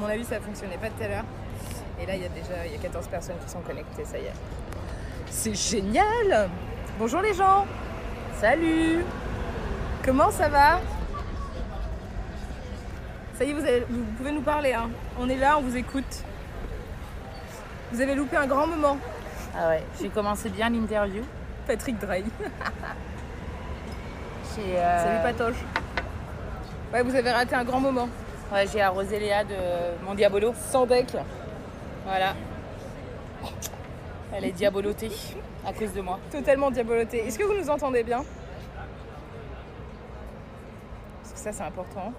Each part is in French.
mon avis, ça fonctionnait pas tout à l'heure. Et là, il y a déjà il y a 14 personnes qui sont connectées, ça y est. C'est génial Bonjour les gens Salut Comment ça va? Ça y est, vous, avez- vous pouvez nous parler. hein. On est là, on vous écoute. Vous avez loupé un grand moment, Ah ouais, j'ai commencé bien l'interview. Patrick Drey. J'ai euh, Salut Patoche. Ouais, vous avez raté un grand moment. Ouais, j'ai arrosé Léa de mon diabolo. Sans deck. Voilà. Elle est diabolotée à cause de moi. Totalement diaboloté. Est-ce que vous nous entendez bien? Parce que ça, c'est important.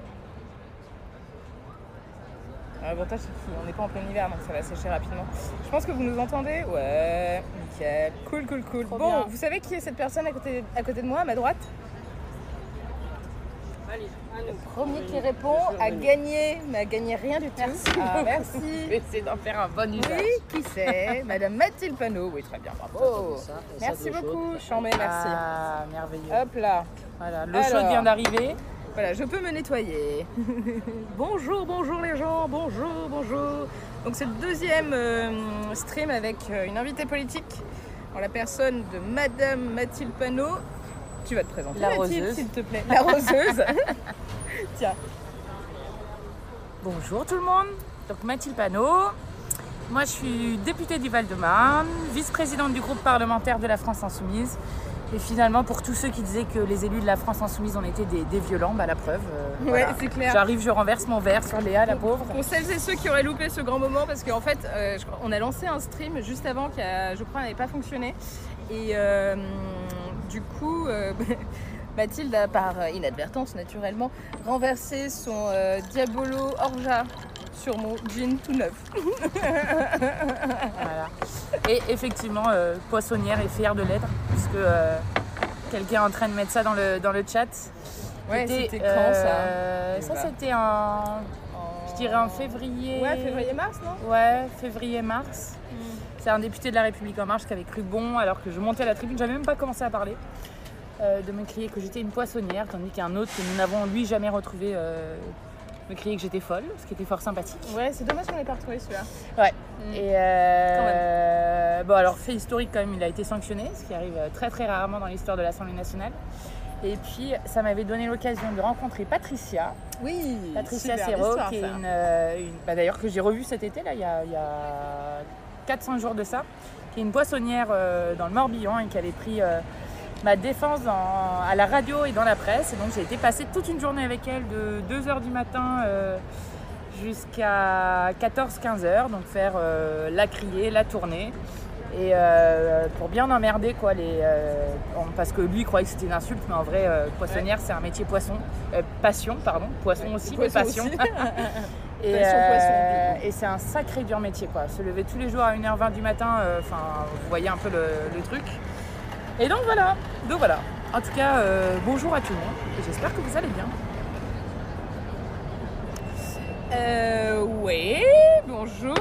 L'avantage, c'est qu'on n'est pas en plein hiver, donc ça va sécher rapidement. Je pense que vous nous entendez? Ouais, nickel. Cool, cool, cool. Trop bon, bien. vous savez qui est cette personne à côté, à côté de moi, à ma droite? Le premier qui répond a gagné, mais a gagné rien du tout. Merci Ah, merci. Essayer d'en faire un bon usage. Oui, qui c'est Madame Mathilde Panot. Oui, très bien, bravo. Merci beaucoup, Chambé, merci. Ah, merveilleux. Hop là. Voilà, l'eau Alors. chaude vient d'arriver. Voilà, je peux me nettoyer. bonjour, bonjour les gens, bonjour, bonjour. Donc c'est le deuxième euh, stream avec euh, une invitée politique en la personne de Madame Mathilde Panot. Tu vas te présenter La Mathilde, roseuse. s'il te plaît. La roseuse. Bonjour tout le monde. Donc Mathilde Panot. Moi je suis députée du Val-de-Marne, vice-présidente du groupe parlementaire de la France Insoumise. Et finalement, pour tous ceux qui disaient que les élus de la France Insoumise ont été des, des violents, bah la preuve. euh, Ouais, voilà. c'est clair. J'arrive, je renverse mon verre sur Léa, la pauvre. Pour celles et ceux qui auraient loupé ce grand moment, parce qu'en fait, euh, je on a lancé un stream juste avant qui, a, je crois, n'avait pas fonctionné. Et euh, du coup, Mathilde a, par euh, inadvertance naturellement, renversé son euh, Diabolo Orja sur mon jean tout neuf. Voilà. Et effectivement, euh, poissonnière est fière de l'être, puisque euh, quelqu'un est en train de mettre ça dans le, dans le chat. Ouais, C'était, quand ça Ça, c'était en, je dirais en février. Ouais, février-mars, non? Ouais, février-mars. C'est un député de la République En Marche qui avait cru bon, alors que je montais à la tribune, j'avais même pas commencé à parler, euh, de me crier que j'étais une poissonnière, tandis qu'un autre que nous n'avons lui jamais retrouvé euh, me criait que j'étais folle, ce qui était fort sympathique. Ouais, c'est dommage qu'on n'ait pas retrouvé celui-là. Ouais. Mm. Et euh, bon, alors fait historique quand même, il a été sanctionné, ce qui arrive très très rarement dans l'histoire de l'Assemblée nationale. Et puis ça m'avait donné l'occasion de rencontrer Patricia, Oui, Patricia Serrault, qui est une, une- bah, d'ailleurs que j'ai revue cet été là, il y a, il y a 4-5 jours de ça, qui est une poissonnière euh, dans le Morbihan et qui avait pris euh, ma défense dans- à la radio et dans la presse. Et donc j'ai été passer toute une journée avec elle de 2h du matin euh, jusqu'à 14-15 heures, donc faire euh, la crier, la tourner. Et euh, pour bien emmerder quoi, les, parce que lui il croyait que c'était une insulte, mais en vrai poissonnière c'est un métier poisson, Euh, passion pardon, poisson aussi, mais passion. aussi. Et, Passion, euh, poisson, et c'est un sacré dur métier quoi. Se lever tous les jours à 1h20 du matin, euh, enfin vous voyez un peu le, le truc. Et donc voilà, donc voilà. En tout cas, euh, bonjour à tout le monde j'espère que vous allez bien. Euh, oui, bonjour.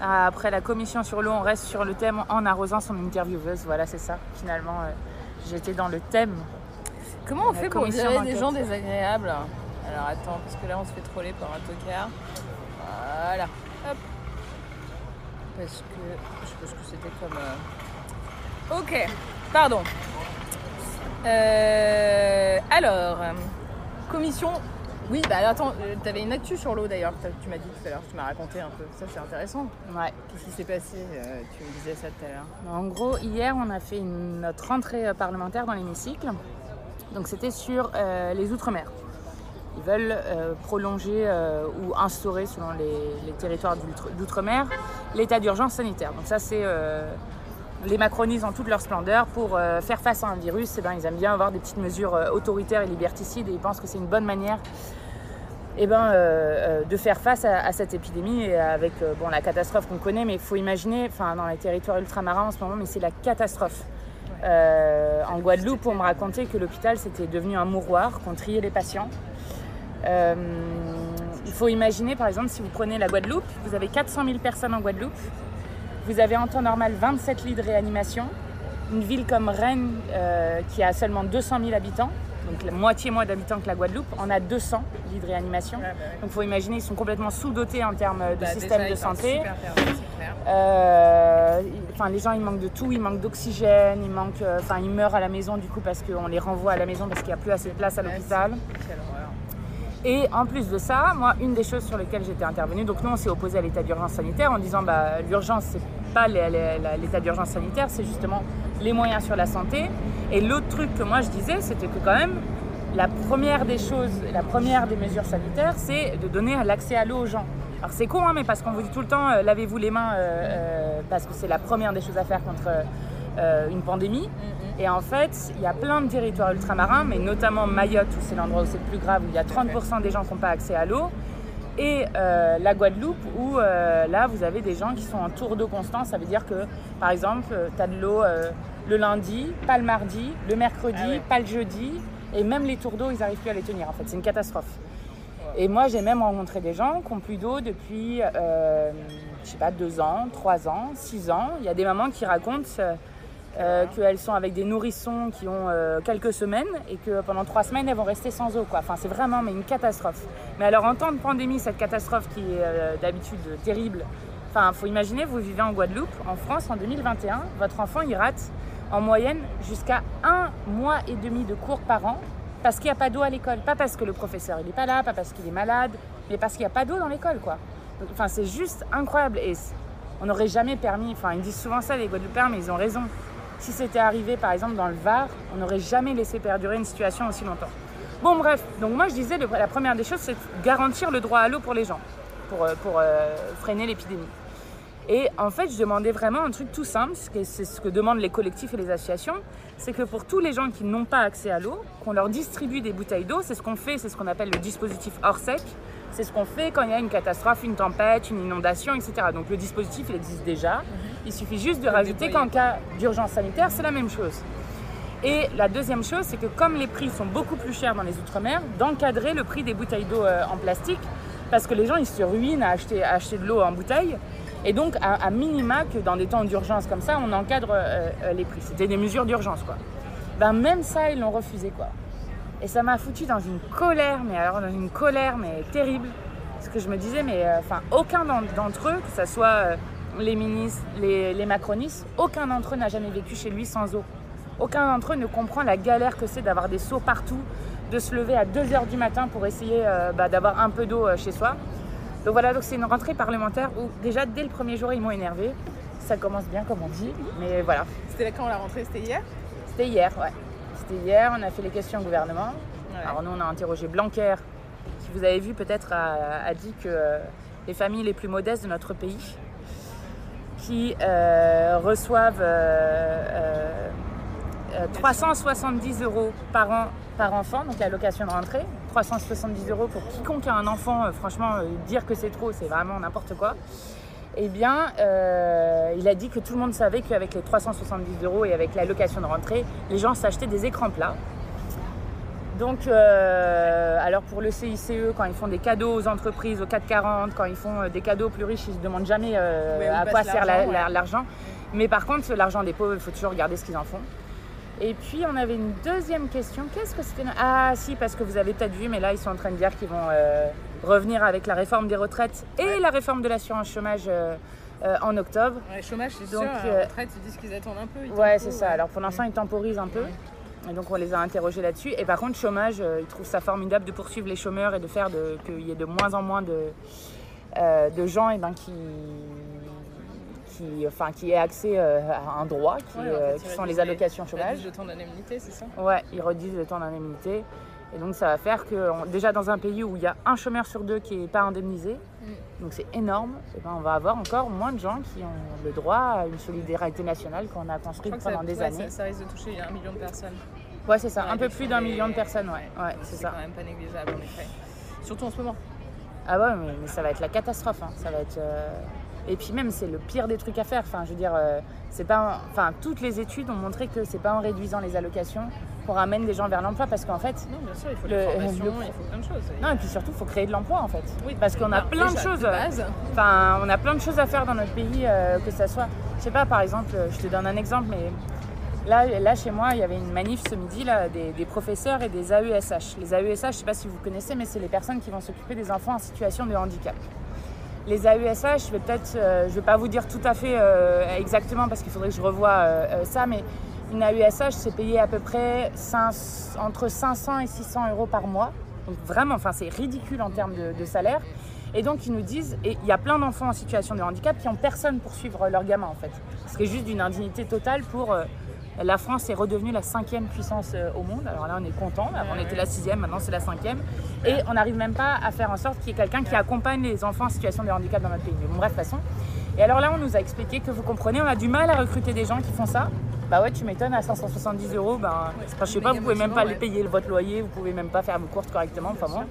Ah, Après la commission sur l'eau, on reste sur le thème en arrosant son intervieweuse. Voilà, c'est ça. Finalement, euh, j'étais dans le thème. Comment on La fait pour virer des gens désagréables? Alors attends, parce que là on se fait troller par un tocard. Voilà. Hop. Parce que je pense que c'était comme. euh, Ok. Pardon. Euh, alors, commission. Oui, bah alors, attends, euh, t'avais une actu sur l'eau d'ailleurs, tu m'as dit tout à l'heure, tu m'as raconté un peu. Ça c'est intéressant. Ouais. Qu'est-ce qui s'est passé Euh, Tu me disais ça tout à l'heure? En gros, hier, on a fait une- notre rentrée parlementaire dans l'hémicycle. Donc, c'était sur les Outre-mer. Ils veulent euh, prolonger euh, ou instaurer, selon les, territoires d'outre-mer, l'état d'urgence sanitaire. Donc ça, c'est les macronistes en toute leur splendeur. Pour faire face à un virus, eh ben, ils aiment bien avoir des petites mesures autoritaires et liberticides et ils pensent que c'est une bonne manière eh ben, de faire face à, cette épidémie et avec bon, la catastrophe qu'on connaît. Mais il faut imaginer, dans les territoires ultramarins en ce moment, mais c'est la catastrophe. Euh, en Guadeloupe, on me racontait que l'hôpital c'était devenu un mouroir, qu'on triait les patients. Euh, il faut imaginer, par exemple, si vous prenez la Guadeloupe, vous avez 400 000 personnes en Guadeloupe, vous avez en temps normal 27 lits de réanimation. Une ville comme Rennes, euh, qui a seulement 200 000 habitants, donc la moitié moins d'habitants que la Guadeloupe, on a 200 lits de réanimation. Bah donc il faut imaginer, ils sont complètement sous-dotés en termes de bah, système de santé. Euh, enfin, les gens, ils manquent de tout, ils manquent d'oxygène, ils manquent, euh, enfin, ils meurent à la maison du coup parce qu'on les renvoie à la maison parce qu'il n'y a plus assez de place à l'hôpital. Et en plus de ça, moi, une des choses sur lesquelles j'étais intervenue, donc nous, on s'est opposé à l'état d'urgence sanitaire en disant, bah, l'urgence, c'est pas l'état d'urgence sanitaire, c'est justement les moyens sur la santé. Et l'autre truc que moi je disais, c'était que quand même, la première des choses, la première des mesures sanitaires, c'est de donner l'accès à l'eau aux gens. Alors c'est con, hein, mais parce qu'on vous dit tout le temps, euh, lavez-vous les mains, euh, euh, parce que c'est la première des choses à faire contre une pandémie. Mm-hmm. Et en fait, il y a plein de territoires ultramarins, mais notamment Mayotte, où c'est l'endroit où c'est le plus grave, où il y a 30% des gens qui n'ont pas accès à l'eau. Et la Guadeloupe, où là, vous avez des gens qui sont en tour d'eau constant. Ça veut dire que, par exemple, tu as de l'eau le lundi, pas le mardi, le mercredi, ah pas le jeudi. Et même les tours d'eau, ils n'arrivent plus à les tenir. En fait, c'est une catastrophe. Et moi, j'ai même rencontré des gens qui ont plus d'eau depuis, euh, je sais pas, deux ans, trois ans, six ans. Il y a des mamans qui racontent euh, qu'elles sont avec des nourrissons qui ont euh, quelques semaines et que pendant trois semaines, elles vont rester sans eau. Quoi. Enfin, c'est vraiment mais une catastrophe. Mais alors, en temps de pandémie, cette catastrophe qui est euh, d'habitude terrible, enfin, faut imaginer, vous vivez en Guadeloupe, en France, en 2021, votre enfant, il rate en moyenne jusqu'à un mois et demi de cours par an parce qu'il n'y a pas d'eau à l'école. Pas parce que le professeur il n'est pas là, pas parce qu'il est malade, mais parce qu'il n'y a pas d'eau dans l'école. quoi. Enfin, c'est juste incroyable. Et on n'aurait jamais permis, enfin ils disent souvent ça les Guadeloupéens, mais ils ont raison. Si c'était arrivé par exemple dans le Var, on n'aurait jamais laissé perdurer une situation aussi longtemps. Bon bref, donc moi je disais la première des choses c'est garantir le droit à l'eau pour les gens, pour, euh, euh, freiner l'épidémie. Et en fait, je demandais vraiment un truc tout simple, c'est ce que demandent les collectifs et les associations, c'est que pour tous les gens qui n'ont pas accès à l'eau, qu'on leur distribue des bouteilles d'eau, c'est ce qu'on fait, c'est ce qu'on appelle le dispositif hors sec, c'est ce qu'on fait quand il y a une catastrophe, une tempête, une inondation, etc. Donc le dispositif, il existe déjà, il suffit juste de rajouter qu'en cas d'urgence sanitaire, c'est la même chose. Et la deuxième chose, c'est que comme les prix sont beaucoup plus chers dans les Outre-mer, d'encadrer le prix des bouteilles d'eau euh, en plastique, parce que les gens, ils se ruinent à acheter, à acheter de l'eau en bouteille. Et donc, à, minima, que dans des temps d'urgence comme ça, on encadre euh, euh, les prix. C'était des mesures d'urgence, quoi. Ben, même ça, ils l'ont refusé, quoi. Et ça m'a foutu dans une colère, mais alors dans une colère, mais terrible. Parce que je me disais, mais euh, enfin, aucun d'entre eux, que ce soit les ministres, les, les macronistes, aucun d'entre eux n'a jamais vécu chez lui sans eau. Aucun d'entre eux ne comprend la galère que c'est d'avoir des seaux partout, de se lever à 2h du matin pour essayer bah, d'avoir un peu d'eau chez soi. Donc voilà, donc c'est une rentrée parlementaire où déjà dès le premier jour ils m'ont énervé. Ça commence bien comme on dit, mais voilà. C'était quand la rentrée? C'était hier? C'était hier, ouais. C'était hier, on a fait les questions au gouvernement. Alors nous on a interrogé Blanquer, qui vous avez vu peut-être a, dit que euh, les familles les plus modestes de notre pays, qui euh, reçoivent 370 euh, euros par an par enfant, donc l'allocation de rentrée, 370 euros pour quiconque a un enfant, franchement, dire que c'est trop, c'est vraiment n'importe quoi. Eh bien, euh, il a dit que tout le monde savait qu'avec les 370 euros et avec l'allocation de rentrée, les gens s'achetaient des écrans plats. Donc, alors pour le CICE, quand ils font des cadeaux aux entreprises, au 440, quand ils font des cadeaux plus riches, ils ne se demandent jamais à quoi sert l'argent. Mais par contre, l'argent des pauvres, il faut toujours regarder ce qu'ils en font. Et puis on avait une deuxième question. Qu'est-ce que c'était? Ah si, parce que vous avez peut-être vu, mais là ils sont en train de dire qu'ils vont euh, revenir avec la réforme des retraites et la réforme de l'assurance chômage euh, euh, en octobre. Ouais, chômage, c'est sûr. La retraite, ils disent qu'ils attendent un peu. Ouais, c'est ça. Alors pour l'instant, ils temporisent un peu. Et donc on les a interrogés là-dessus. Et par contre, chômage, ils trouvent ça formidable de poursuivre les chômeurs et de faire qu'il y ait de moins en moins de, de gens et eh ben, qui qui, enfin, qui ait accès euh, à un droit, qui, euh, sont les allocations chômage. Ils redisent le temps d'indemnité, c'est ça? Ouais, ils redisent le temps d'indemnité. Et donc ça va faire que déjà dans un pays où il y a un chômeur sur deux qui n'est pas indemnisé, Mm. donc c'est énorme, et ben on va avoir encore moins de gens qui ont le droit à une solidarité nationale qu'on a construite ça, pendant des ouais, années. ça, ça risque de toucher un million de personnes. Ouais c'est ça, Ouais, un peu plus d'un million de personnes, ouais, ouais c'est quand même pas négligeable en effet. Surtout en ce moment. Ah ouais, mais, mais ça va être la catastrophe. hein. Ça va être. euh, Et puis même, c'est le pire des trucs à faire. Enfin, je veux dire, euh, c'est pas. en- Enfin, toutes les études ont montré que c'est pas en réduisant les allocations qu'on ramène des gens vers l'emploi, parce qu'en fait. Non, bien sûr, il faut Le- il faut plein de choses. Non, et puis surtout, il faut créer de l'emploi en fait. Oui, Parce qu'on a plein de choses. De. Enfin, on a plein de choses à faire dans notre pays, euh, que ça soit. Je sais pas, par exemple, euh, je te donne un exemple, mais là, là chez moi, il y avait une manif ce midi là, des, des professeurs et des AESH. Les AESH, je sais pas si vous connaissez, mais c'est les personnes qui vont s'occuper des enfants en situation de handicap. Les AESH, je vais peut-être, euh, je vais pas vous dire tout à fait euh, exactement parce qu'il faudrait que je revoie euh, euh, ça, mais une AESH, c'est payé à peu près entre 500 et 600 euros par mois. Donc vraiment, enfin, c'est ridicule en termes de, salaire. Et donc, ils nous disent, il y a plein d'enfants en situation de handicap qui n'ont personne pour suivre leur gamin, en fait. Ce juste d'une indignité totale pour. La France est redevenue la cinquième puissance euh, au monde. Alors là, on est content. On était la sixième, maintenant c'est la cinquième. Et on n'arrive même pas à faire en sorte qu'il y ait quelqu'un qui accompagne les enfants en situation de handicap dans notre pays. Mais bon, bref, façon. Et alors là, on nous a expliqué que vous comprenez, on a du mal à recruter des gens qui font ça. Bah ouais, tu m'étonnes, à 570 euros, ben, enfin, je sais pas, vous pouvez même pas les payer votre loyer, vous pouvez même pas faire vos courses correctement, enfin bon.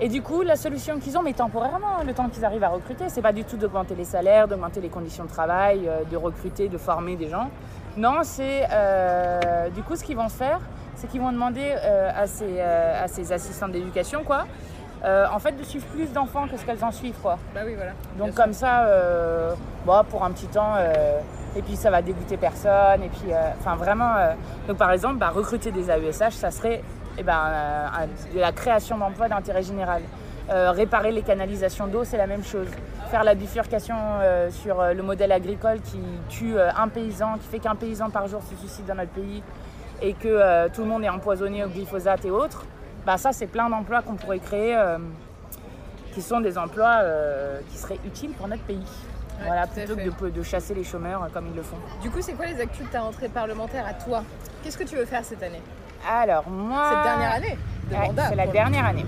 Et du coup, la solution qu'ils ont, mais temporairement, hein, le temps qu'ils arrivent à recruter, c'est pas du tout d'augmenter les salaires, d'augmenter les conditions de travail, euh, de recruter, de former des gens. Non, c'est euh, du coup ce qu'ils vont faire, c'est qu'ils vont demander euh, à, ces, euh, à ces assistantes d'éducation, quoi, euh, en fait, de suivre plus d'enfants que ce qu'elles en suivent, quoi. Bah oui, voilà. Donc comme ça, bon, pour un petit temps, et puis ça va dégoûter personne. Et puis, enfin vraiment, donc par exemple, bah, recruter des AESH, ça serait eh ben, un- de la création d'emplois d'intérêt général. Euh, réparer les canalisations d'eau, c'est la même chose. Faire la bifurcation euh, sur euh, le modèle agricole qui tue un paysan, qui fait qu'un paysan par jour se suicide dans notre pays et que tout le monde est empoisonné au glyphosate et autres, bah ça c'est plein d'emplois qu'on pourrait créer qui sont des emplois qui seraient utiles pour notre pays. Ouais, voilà, plutôt que de, de chasser les chômeurs comme ils le font. Du coup, c'est quoi les actus de ta rentrée parlementaire à toi? Qu'est-ce que tu veux faire cette année? Alors moi... Cette dernière année de Ouais, mandat c'est la dernière année.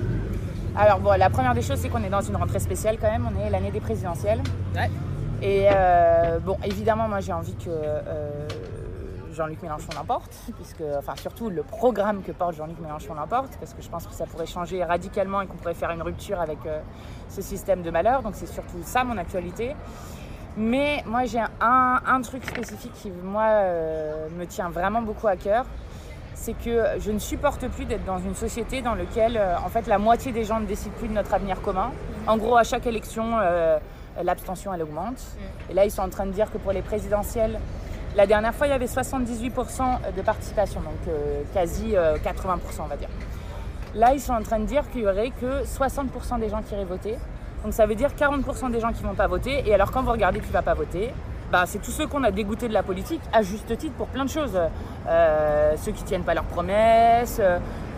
Alors bon, la première des choses, c'est qu'on est dans une rentrée spéciale quand même. On est l'année des présidentielles. Ouais. Et euh, bon, évidemment, moi j'ai envie que euh, Jean-Luc Mélenchon l'emporte, puisque, enfin surtout le programme que porte Jean-Luc Mélenchon l'emporte, parce que je pense que ça pourrait changer radicalement et qu'on pourrait faire une rupture avec euh, ce système de malheur. Donc c'est surtout ça mon actualité. Mais moi j'ai un, un truc spécifique qui moi me tient vraiment beaucoup à cœur. C'est que je ne supporte plus d'être dans une société dans laquelle euh, en fait la moitié des gens ne décident plus de notre avenir commun. En gros, à chaque élection, euh, l'abstention elle augmente. Et là, ils sont en train de dire que pour les présidentielles, la dernière fois, il y avait 78% de participation, donc euh, quasi euh, 80% on va dire. Là, ils sont en train de dire qu'il y aurait que 60% des gens qui iraient voter. Donc ça veut dire 40% des gens qui vont pas voter. Et alors quand vous regardez qui va pas voter, bah, c'est tous ceux qu'on a dégoûtés de la politique, à juste titre pour plein de choses. Euh, ceux qui tiennent pas leurs promesses,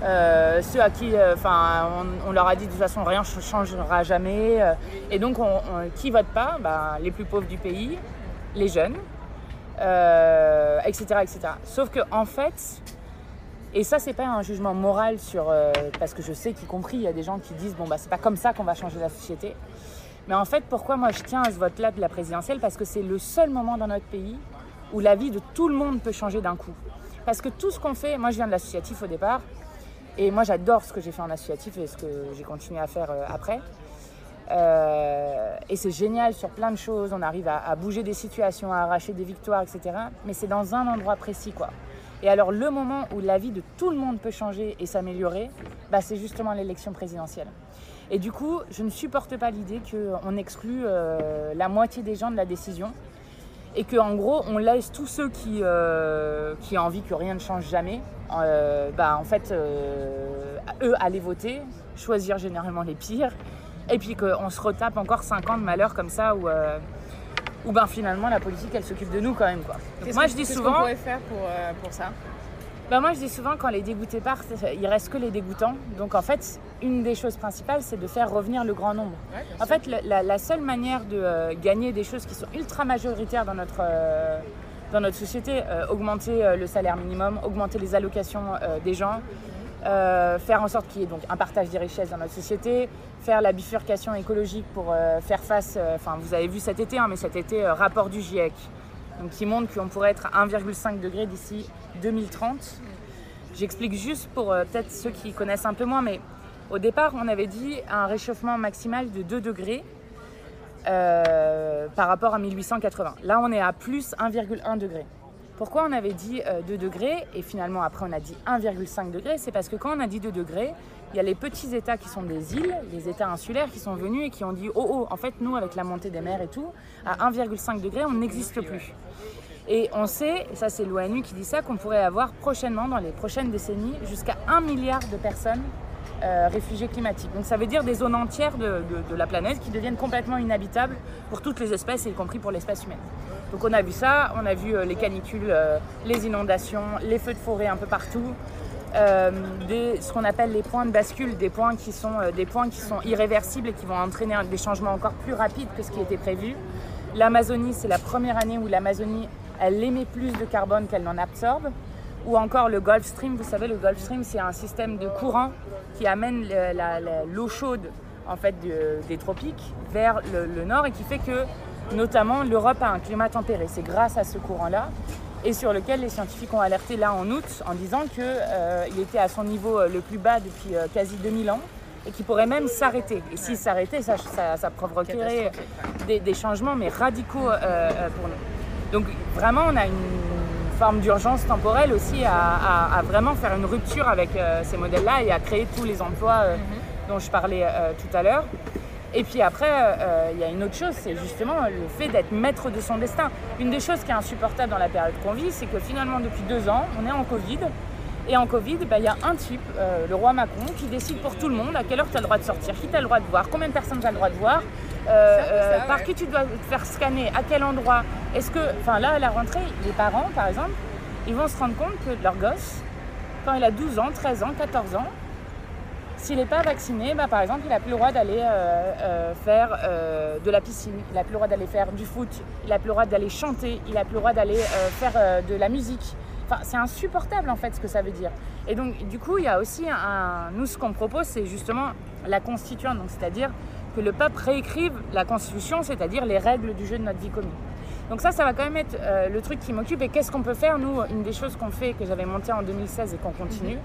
euh, ceux à qui, euh, on, leur a dit de toute façon rien ne changera jamais. euh, et donc, on, on- qui vote pas? Bah, Les plus pauvres du pays, les jeunes, euh, etc., etc. Sauf que en fait, et ça, c'est pas un jugement moral sur. euh, parce que je sais qu'y compris, il y a des gens qui disent bon, bah, c'est pas comme ça qu'on va changer la société. Mais en fait, pourquoi moi je tiens à ce vote-là de la présidentielle? Parce que c'est le seul moment dans notre pays où la vie de tout le monde peut changer d'un coup. Parce que tout ce qu'on fait, moi je viens de l'associatif au départ, et moi j'adore ce que j'ai fait en associatif et ce que j'ai continué à faire euh, après. Euh, et c'est génial sur plein de choses, on arrive à, à bouger des situations, à arracher des victoires, etc. Mais c'est dans un endroit précis, quoi. Et alors le moment où la vie de tout le monde peut changer et s'améliorer, bah, c'est justement l'élection présidentielle. Et du coup, je ne supporte pas l'idée qu'on exclue euh, la moitié des gens de la décision et qu'en gros, on laisse tous ceux qui, euh, qui ont envie que rien ne change jamais, euh, bah, en fait, eux, aller voter, choisir généralement les pires, et puis qu'on se retape encore 5 ans de malheur comme ça où, où ben, finalement la politique elle s'occupe de nous quand même. Quoi. Donc moi que- je dis qu'est-ce qu'on souvent. pourrait faire pour, pour ça? Bah moi je dis souvent quand les dégoûtés partent, il reste que les dégoûtants. Donc en fait, une des choses principales, c'est de faire revenir le grand nombre. Ouais, En fait, la, la seule manière de euh, gagner des choses qui sont ultra majoritaires dans notre, euh, dans notre société, euh, augmenter le salaire minimum, augmenter les allocations des gens, faire en sorte qu'il y ait donc un partage des richesses dans notre société, faire la bifurcation écologique pour faire face, enfin vous avez vu cet été, hein, mais cet été, rapport du GIEC, donc qui montre qu'on pourrait être à 1,5 degré d'ici 2030. J'explique juste pour peut-être ceux qui connaissent un peu moins, mais au départ on avait dit un réchauffement maximal de 2 degrés par rapport à 1880. Là on est à plus 1,1 degré. Pourquoi on avait dit 2 euh, degrés et finalement après on a dit 1,5 degré C'est parce que quand on a dit 2 degrés, il y a les petits États qui sont des îles, les États insulaires qui sont venus et qui ont dit oh oh, en fait nous avec la montée des mers et tout, à 1,5 degré on n'existe plus. Et on sait, ça c'est l'ONU qui dit ça, qu'on pourrait avoir prochainement, dans les prochaines décennies, jusqu'à 1 milliard de personnes euh, réfugiés climatiques. Donc ça veut dire des zones entières de, la planète qui deviennent complètement inhabitables pour toutes les espèces, y compris pour l'espèce humaine. Donc on a vu ça, on a vu euh, les canicules, euh, les inondations, les feux de forêt un peu partout. Ce qu'on appelle les points de bascule, des points qui sont des points qui sont irréversibles et qui vont entraîner des changements encore plus rapides que ce qui était prévu. L'Amazonie, c'est la première année où l'Amazonie elle émet plus de carbone qu'elle n'en absorbe ou encore le Gulf Stream. Vous savez, le Gulf Stream, c'est un système de courant qui amène l'eau chaude en fait, des tropiques vers le, nord et qui fait que notamment l'Europe a un climat tempéré. C'est grâce à ce courant-là et sur lequel les scientifiques ont alerté là en août en disant qu'il euh, était à son niveau euh, le plus bas depuis euh, quasi 2000 ans et qu'il pourrait même s'arrêter. Et s'il s'arrêtait, ça, ça, provoquerait des, des, changements mais radicaux pour nous. Donc vraiment, on a une forme d'urgence temporelle aussi à, vraiment faire une rupture avec euh, ces modèles-là et à créer tous les emplois euh, mhm. dont je parlais euh, tout à l'heure. Et puis après, il y a une autre chose, c'est justement le fait d'être maître de son destin. Une des choses qui est insupportable dans la période qu'on vit, c'est que finalement, depuis deux ans, on est en Covid. Et en Covid, bah, il y a un type, le roi Macron, qui décide pour tout le monde à quelle heure tu as le droit de sortir, qui tu as le droit de voir, combien de personnes tu as le droit de voir, par qui tu dois te faire scanner, à quel endroit, est-ce que, enfin là, à la rentrée, les parents, par exemple, ils vont se rendre compte que leur gosse, quand il a 12 ans, 13 ans, 14 ans, s'il n'est pas vacciné, bah, par exemple, il n'a plus le droit d'aller euh, euh, faire euh, de la piscine, il n'a plus le droit d'aller faire du foot, il n'a plus le droit d'aller chanter, il n'a plus le droit d'aller faire de la musique. Enfin, c'est insupportable en fait ce que ça veut dire. Et donc, du coup, il y a aussi. Nous, ce qu'on propose, c'est justement la constituante, donc c'est-à-dire que le peuple réécrive la constitution, c'est-à-dire les règles du jeu de notre vie commune. Donc ça, ça va quand même être le truc qui m'occupe. Et qu'est-ce qu'on peut faire Nous, une des choses qu'on fait, que j'avais monté en 2016 et qu'on continue,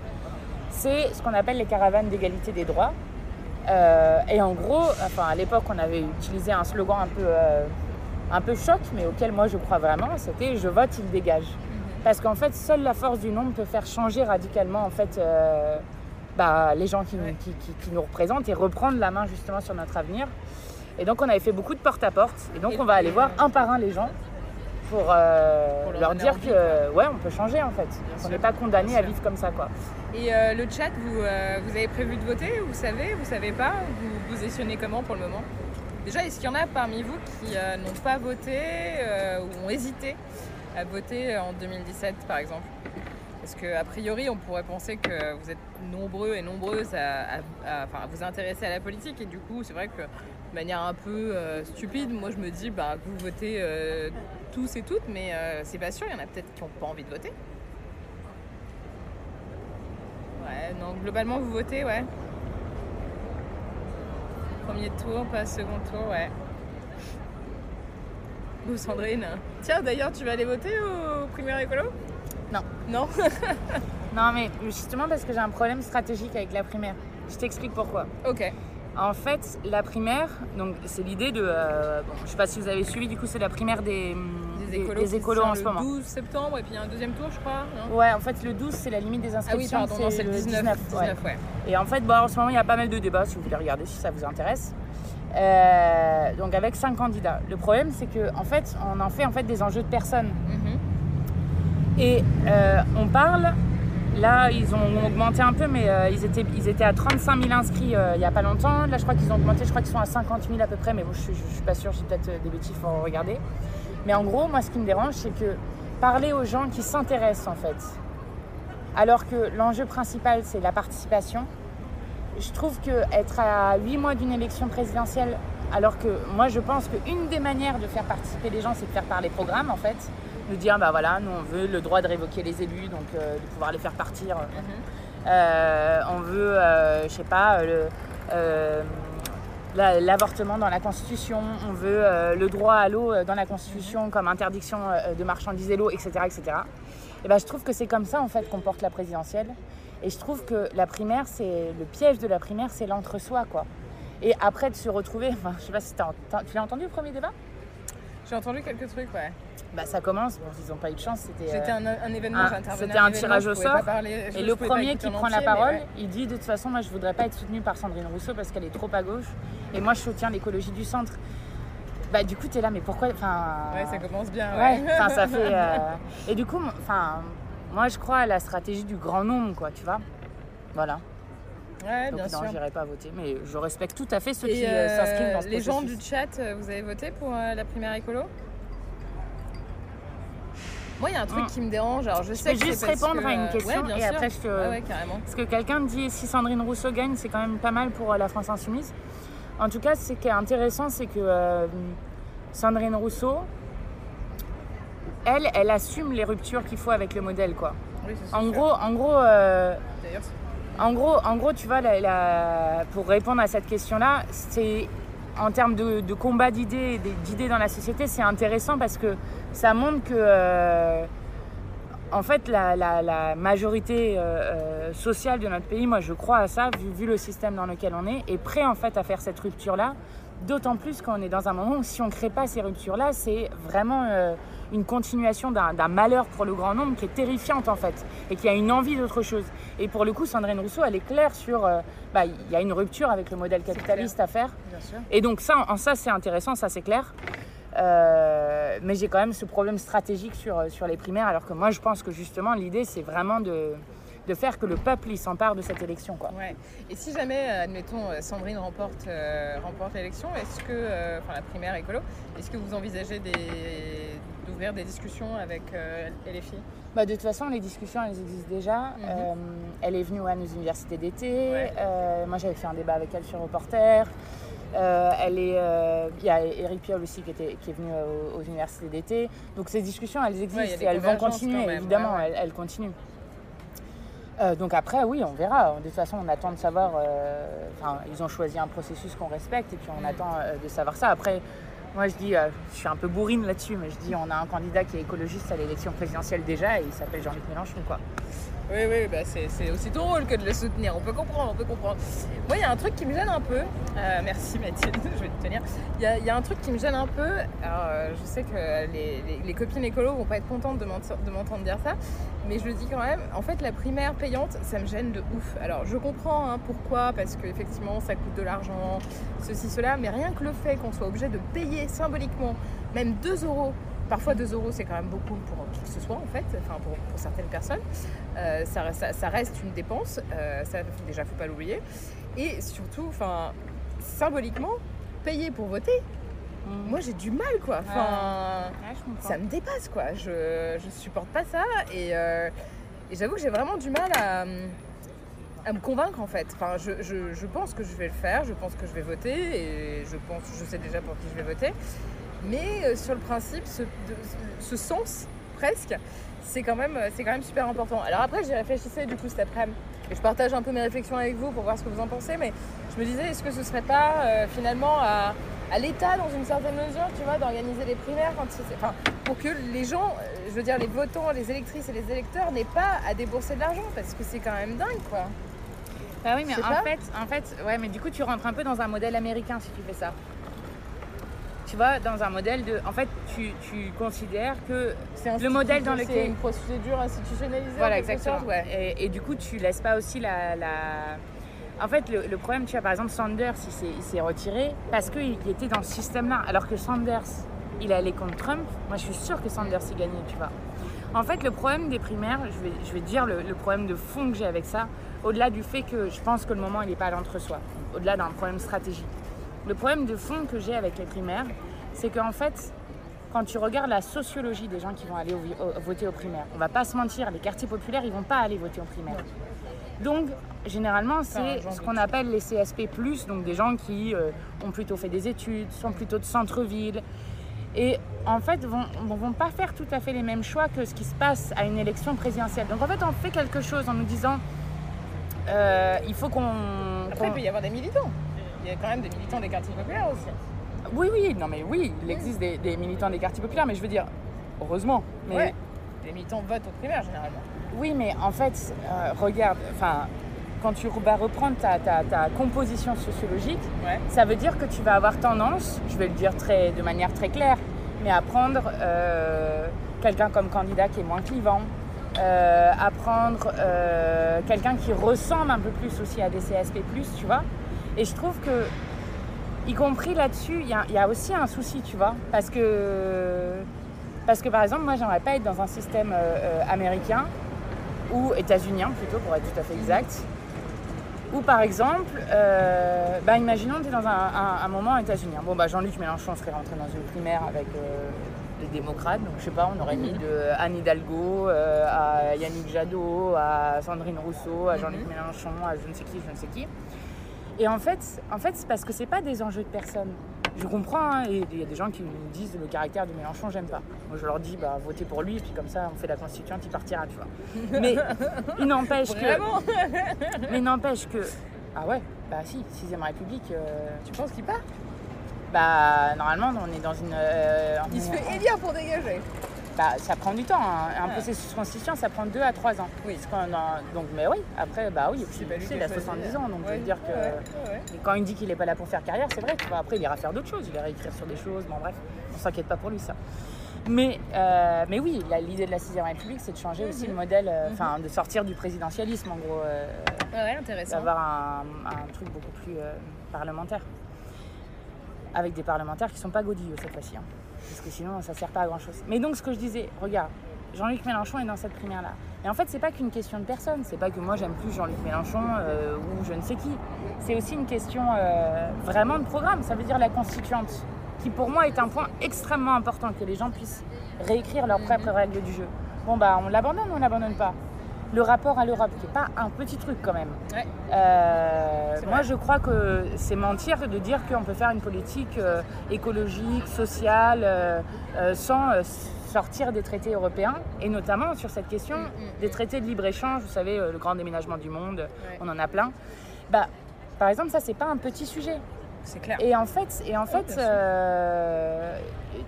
c'est ce qu'on appelle les caravanes d'égalité des droits. Euh, et en gros, enfin, à l'époque, on avait utilisé un slogan un peu, euh, un peu choc, mais auquel moi je crois vraiment, c'était « je vote, il dégage mhm. Parce qu'en fait, seule la force du nombre peut faire changer radicalement en fait, bah, les gens qui, qui, nous représentent et reprendre la main justement sur notre avenir. Et donc on avait fait beaucoup de porte-à-porte. Et donc on va aller voir un par un les gens pour, euh, leur, dire que ouais, on peut changer en fait. on n'est pas condamné à vivre comme ça quoi. Et euh, le chat, vous, euh, vous avez prévu de voter? Vous savez Vous savez pas? Vous vous positionnez comment pour le moment? Déjà, est-ce qu'il y en a parmi vous qui n'ont pas voté ou ont hésité à voter en 2017 par exemple? Parce qu'a priori, on pourrait penser que vous êtes nombreux et nombreuses à, vous intéresser à la politique. Et du coup, c'est vrai que de manière un peu euh, stupide, moi je me dis bah, vous votez euh, tous et toutes, mais euh, c'est pas sûr, il y en a peut-être qui n'ont pas envie de voter. Ouais, non, globalement vous votez, ouais. Premier tour, pas second tour, ouais. Vous Sandrine Tiens, d'ailleurs, tu vas aller voter au primaire écolo? Non. Non? Non, mais justement parce que j'ai un problème stratégique avec la primaire. Je t'explique pourquoi. Ok. En fait, la primaire, donc c'est l'idée de. Euh, bon, je sais pas si vous avez suivi, du coup, c'est la primaire des, des, écolos, en ce moment. Le 12 septembre et puis il y a un deuxième tour, je crois. ouais, en fait, le 12, c'est la limite des inscriptions. Ah oui, pardon, c'est le 19. ouais. Et en fait, bon, en ce moment, il y a pas mal de débats, si vous voulez regarder, si ça vous intéresse. Euh, donc avec cinq candidats. Le problème, c'est que en fait, on en fait en fait des enjeux de personnes. Mm-hmm. Et euh, on parle Là, ils ont augmenté un peu, mais euh, ils, étaient, ils étaient à 35 000 inscrits il n'y a pas longtemps. Là, je crois qu'ils ont augmenté, je crois qu'ils sont à 50 000 à peu près, mais je ne suis pas sûre, j'ai peut-être des bêtises, il faut regarder. Mais en gros, moi, ce qui me dérange, c'est que parler aux gens qui s'intéressent, en fait, alors que l'enjeu principal, c'est la participation, je trouve qu'être à 8 mois d'une élection présidentielle, alors que moi, je pense qu'une des manières de faire participer les gens, c'est de faire par les programmes, en fait nous dire bah voilà, nous on veut le droit de révoquer les élus, donc euh, de pouvoir les faire partir. Mhm. Euh, on veut, euh, je sais pas, le, euh, l'avortement dans la Constitution, on veut euh, le droit à l'eau euh, dans la Constitution comme interdiction euh, de marchandiser l'eau, etc. etc. Et ben, je trouve que c'est comme ça en fait qu'on porte la présidentielle. Et je trouve que la primaire, c'est le piège de la primaire, c'est l'entre-soi quoi. Et après de se retrouver, enfin, je sais pas si tu l'as entendu le premier débat? J'ai entendu quelques trucs, ouais. Bah ça commence, bon, ils n'ont pas eu de chance, c'était. euh, un, un événement, c'était un tirage au sort. parler- Et le premier qui en prend la entier, parole, ouais. il dit de toute façon, moi je voudrais pas être soutenu par Sandrine Rousseau parce qu'elle est trop à gauche. Et moi je soutiens l'écologie du centre. Bah du coup t'es là, mais pourquoi Enfin. Ouais, ça commence bien. Ouais, ça fait. euh, Et du coup, enfin, moi je crois à la stratégie du grand nombre, quoi, tu vois. Voilà. Ouais, Donc bien non, sûr. j'irai pas voter, mais je respecte tout à fait ceux Et qui euh, euh, s'inscrivent dans ce les gens du chat, euh, vous avez voté pour euh, la primaire écolo? Moi, il y a un truc Hum. qui me dérange. Alors, je, sais peux que juste répondre que, à une question ouais, et sûr. après je te- Ouais, ouais, carrément. Parce que quelqu'un dit si Sandrine Rousseau gagne, c'est quand même pas mal pour euh, la France Insoumise. En tout cas, ce qui est intéressant, c'est que euh, Sandrine Rousseau, elle, elle assume les ruptures qu'il faut avec le modèle, quoi. Oui, En sûr. gros, en gros, euh, en gros, en gros, tu vois, la- la- pour répondre à cette question-là, c'est en termes de, combat d'idées, d'idées dans la société, c'est intéressant parce que ça montre que, euh, en fait, la, majorité euh, euh, sociale de notre pays, moi, je crois à ça, vu, vu le système dans lequel on est, est prêt en fait à faire cette rupture-là. D'autant plus qu'on est dans un moment où si on ne crée pas ces ruptures-là, c'est vraiment euh, une continuation d'un malheur pour le grand nombre qui est terrifiante en fait et qui a une envie d'autre chose. Et pour le coup, Sandrine Rousseau, elle est claire sur, euh, bah, il y a une rupture avec le modèle capitaliste à faire. bien sûr. Et donc ça, en ça c'est intéressant, ça c'est clair. Euh, mais j'ai quand même ce problème stratégique sur, sur les primaires, alors que moi je pense que justement l'idée c'est vraiment de, de faire que le peuple s'empare de cette élection. Quoi. Ouais. Et si jamais, euh, admettons, euh, Sandrine remporte, euh, remporte l'élection, est-ce que, euh, enfin la primaire écolo, est-ce que vous envisagez d'ouvrir des discussions avec euh, LFI Bah, de toute façon, les discussions, elles existent déjà. Mhm. Elle est venue à nos universités d'été. Ouais. Moi, j'avais fait un débat avec elle sur Reporter. Euh, elle est, euh, il y a Eric Piolle aussi qui, était, qui est venu aux, aux universités d'été. Donc ces discussions, elles existent Ouais, et elles vont continuer, évidemment, ouais, ouais. Elles, elles continuent. Euh, donc après, oui, on verra. De toute façon, on attend de savoir. euh, Enfin, ils ont choisi un processus qu'on respecte et puis on Mm. attend euh, de savoir ça. Après, moi, je dis, je suis un peu bourrine là-dessus, mais je dis, on a un candidat qui est écologiste à l'élection présidentielle déjà et il s'appelle Jean-Luc Mélenchon, quoi. Oui, oui, bah c'est aussi ton rôle que de le soutenir. On peut comprendre, on peut comprendre. Moi, il y a un truc qui me gêne un peu. Euh, merci Mathilde, je vais te tenir. Il y, a, un truc qui me gêne un peu. Alors, euh, je sais que les, copines écolos vont pas être contentes de m'entendre dire ça, mais je le dis quand même. En fait, la primaire payante, ça me gêne de ouf. Alors, je comprends hein, pourquoi, parce qu'effectivement, ça coûte de l'argent, ceci, cela, mais rien que le fait qu'on soit obligé de payer symboliquement, même 2 euros. Parfois 2 euros c'est quand même beaucoup pour qui que ce soit en fait, enfin pour, pour certaines personnes. Euh, ça, ça- ça reste une dépense, euh, ça déjà faut pas l'oublier. Et surtout, enfin, symboliquement, payer pour voter, moi j'ai du mal quoi. Enfin, Ouais, ça me dépasse quoi. Je, je supporte pas ça et, euh, et j'avoue que j'ai vraiment du mal à, à me convaincre en fait. Enfin, je, je- je pense que je vais le faire, je pense que je vais voter et je pense, je sais déjà pour qui je vais voter. Mais euh, sur le principe, ce, de- ce sens presque, c'est quand même, c'est quand même super important. Alors après, j'y réfléchissais du coup cet après-midi et je partage un peu mes réflexions avec vous pour voir ce que vous en pensez. Mais je me disais, est-ce que ce serait pas euh, finalement à, à l'État dans une certaine mesure, tu vois, d'organiser les primaires quand enfin, pour que les gens, euh, je veux dire les votants, les électrices et les électeurs n'aient pas à débourser de l'argent parce que c'est quand même dingue quoi. Ah oui, mais en fait, en fait, ouais, mais du coup, tu rentres un peu dans un modèle américain si tu fais ça. Tu vois, dans un modèle de. En fait, tu, tu considères que. C'est Le modèle dans c'est lequel- une procédure institutionnalisée. Voilà, exactement. sorte, ouais. Et, et du coup, tu laisses pas aussi la. la- En fait, le, le problème, tu vois, par exemple, Sanders, il s'est- s'est retiré parce qu'il il était dans ce système-là. Alors que Sanders, il allait contre Trump. Moi, je suis sûre que Sanders y gagnait, tu vois. En fait, le problème des primaires, je vais, je vais te dire le, le problème de fond que j'ai avec ça, au-delà du fait que je pense que le moment, il n'est pas à l'entre-soi, au-delà d'un problème stratégique. Le problème de fond que j'ai avec les primaires, c'est qu'en fait, quand tu regardes la sociologie des gens qui vont aller au- au- voter aux primaires, on va pas se mentir, les quartiers populaires, ils vont pas aller voter aux primaires. Donc, généralement, c'est ce qu'on appelle les CSP+, donc des gens qui euh, ont plutôt fait des études, sont plutôt de centre-ville, et en fait, vont, vont vont pas faire tout à fait les mêmes choix que ce qui se passe à une élection présidentielle. Donc, en fait, on fait quelque chose en nous disant, euh, il faut qu'on. Après, il peut y avoir des militants. Il y a quand même des militants des quartiers populaires aussi. Oui, oui, non mais oui, il existe des, des militants des quartiers populaires, mais je veux dire, heureusement. Mais Ouais. Les militants votent au primaire généralement. oui, mais en fait, euh, regarde, enfin, quand tu vas reprendre ta, ta- ta composition sociologique, Ouais. ça veut dire que tu vas avoir tendance, je vais le dire très, de manière très claire, mais à prendre euh, quelqu'un comme candidat qui est moins clivant, euh, à prendre euh, quelqu'un qui ressemble un peu plus aussi à des CSP+, tu vois. Et je trouve que, y compris là-dessus, il y, a- il y a aussi un souci, tu vois, parce que, parce que par exemple, moi, j'aimerais pas être dans un système euh, euh, américain ou états-unien plutôt, pour être tout à fait exact. Ou par exemple, euh, bah, imaginons que tu es dans un, un- un moment états-unien. Bon, bah, Jean-Luc Mélenchon serait rentré dans une primaire avec euh, les démocrates, donc je sais pas, on aurait mis de Anne Hidalgo euh, à Yannick Jadot, à Sandrine Rousseau, à Jean-Luc Mélenchon, à je ne sais qui, je ne sais qui. Et en fait, en fait c'est parce que c'est pas des enjeux de personnes. Je comprends, hein, et il y a des gens qui me disent le caractère de Mélenchon, j'aime pas. Moi, je leur dis, bah, votez pour lui, et puis comme ça, on fait la constituante, il partira, tu vois. Mais il n'empêche que. Mais n'empêche que. Ah ouais, bah si, 6ème République. euh, Tu penses qu'il part? bah normalement, on est dans une. euh, on Il se fait élire pour dégager. Bah ça prend du temps. hein. Un processus constituant, ça prend 2 à 3 ans. Oui. Parce qu'on a- Donc, mais oui, après, bah oui, tu sais, il a a choisi. 70 ans, donc je veux dire que. Ouais, ouais, ouais. Et quand il dit qu'il n'est pas là pour faire carrière, c'est vrai, tu vois. Après, il ira faire d'autres choses, il ira écrire sur des choses, bon bref, on s'inquiète pas pour lui ça. Mais, euh, mais oui, l'idée de la 6ème République, c'est de changer aussi Mhm. le modèle, euh, enfin de sortir du présidentialisme en gros. euh, Ouais, intéressant. d'avoir un, un truc beaucoup plus parlementaire. Avec des parlementaires qui ne sont pas godillots cette fois-ci. hein. Parce que sinon, ça ne sert pas à grand-chose. Mais donc, ce que je disais, regarde, Jean-Luc Mélenchon est dans cette primaire-là. Et en fait, c'est pas qu'une question de personne. C'est pas que moi, j'aime plus Jean-Luc Mélenchon euh, ou je ne sais qui. C'est aussi une question euh, vraiment de programme. Ça veut dire la constituante. Qui, pour moi, est un point extrêmement important. Que les gens puissent réécrire leurs propres règles du jeu. Bon, bah, on l'abandonne ou on l'abandonne pas? Le rapport à l'Europe, qui n'est pas un petit truc quand même. Ouais. Euh, moi, je crois que c'est mentir de dire qu'on peut faire une politique euh, écologique, sociale, euh, sans sortir des traités européens, et notamment sur cette question Mm, mm, des mm. traités de libre-échange, vous savez, le grand déménagement du monde, Ouais. on en a plein. Bah, par exemple, ça, c'est pas un petit sujet. C'est clair. Et en fait, et en fait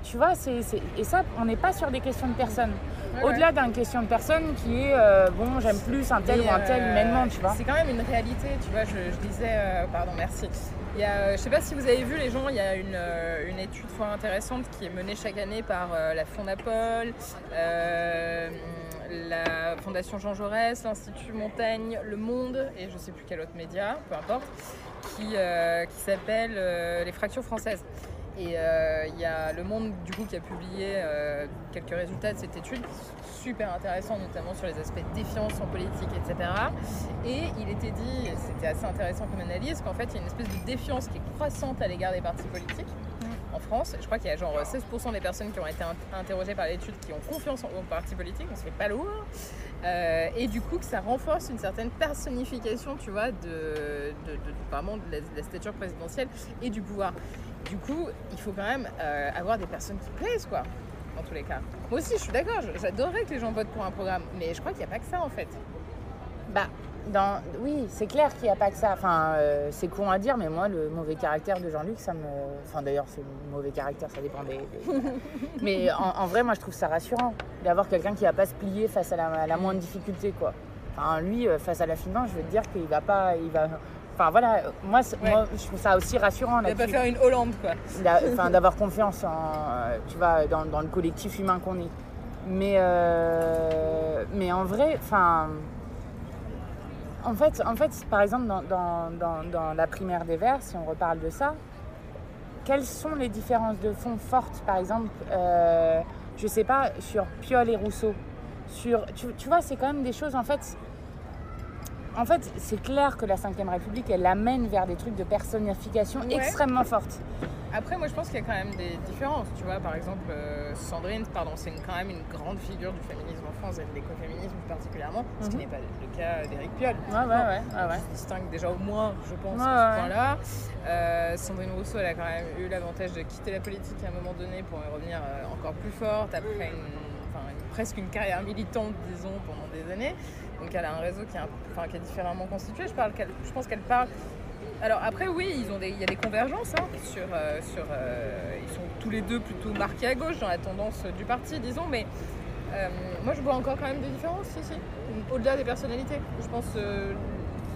tu vois, c'est- et ça, on n'est pas sur des questions de personnes. Au-delà d'une question de personne qui est, euh, bon, j'aime plus un tel ou un tel euh, humainement, tu vois. C'est quand même une réalité, tu vois. Je, je disais, euh, pardon, merci. Il y a, je sais pas si vous avez vu les gens, il y a une, une étude fort intéressante qui est menée chaque année par la Fondapol, la Fondation Jean Jaurès, l'Institut Montaigne, Le Monde et je sais plus quel autre média, peu importe, qui, euh, qui s'appelle euh, Les fractures françaises. Et euh, il y a Le Monde du coup qui a publié euh, quelques résultats de cette étude, super intéressant notamment sur les aspects de défiance en politique, etc. Et il était dit, c'était assez intéressant comme analyse, qu'en fait il y a une espèce de défiance qui est croissante à l'égard des partis politiques en France. Je crois qu'il y a genre 16% des personnes qui ont été int- interrogées par l'étude qui ont confiance en- aux partis politiques, on se fait pas lourd. Euh, et du coup que ça renforce une certaine personnification, tu vois, de, de, de- vraiment de la, de la stature présidentielle et du pouvoir. Du coup, il faut quand même euh, avoir des personnes qui plaisent, quoi, dans tous les cas. Moi aussi, je suis d'accord, j'adorerais que les gens votent pour un programme, mais je crois qu'il n'y a pas que ça, en fait. Bah, dans... oui, c'est clair qu'il n'y a pas que ça. Enfin, euh, c'est con à dire, mais moi, le mauvais caractère de Jean-Luc, ça me. Enfin, d'ailleurs, c'est le mauvais caractère, ça dépend des. des- mais en, en vrai, moi, je trouve ça rassurant d'avoir quelqu'un qui va pas se plier face à la, à la moindre difficulté, quoi. Enfin, lui, euh, face à la finance, je veux te dire qu'il va pas. Il va... Enfin, voilà, moi, c'est- Ouais. moi, je trouve ça aussi rassurant Il va pas faire une Hollande, quoi. Enfin, d'avoir confiance en, euh, tu vois, dans, dans le collectif humain qu'on est. Mais, euh, mais en vrai, enfin, en fait, en fait, par exemple, dans, dans- dans- dans la primaire des Verts, si on reparle de ça, quelles sont les différences de fond fortes, par exemple, euh, je sais pas, sur Piolle et Rousseau? Sur, tu, tu vois, c'est quand même des choses, en fait, en fait, c'est clair que la Ve République, elle amène vers des trucs de personnification Ouais. extrêmement fortes. Après, moi, je pense qu'il y a quand même des différences. Tu vois, par exemple, euh, Sandrine, pardon, c'est quand même une grande figure du féminisme en France et de l'écoféminisme particulièrement, ce qui Mhm. n'est pas le cas d'Éric Piolle. Ouais, ouais, ouais, se distingue déjà au moins, je pense, Ouais, à ce point-là. Euh, Sandrine Rousseau, elle a quand même eu l'avantage de quitter la politique à un moment donné pour y revenir euh, encore plus forte après une, enfin, une presque une carrière militante, disons, pendant des années. Donc elle a un réseau qui est, enfin, qui est différemment constitué. Je, parle qu'elle- je pense qu'elle parle. Alors après, oui, ils ont des- il y a des convergences hein, sur. euh, sur euh, ils sont tous les deux plutôt marqués à gauche dans la tendance du parti, disons, mais euh, moi je vois encore quand même des différences ici, au-delà des personnalités. Je pense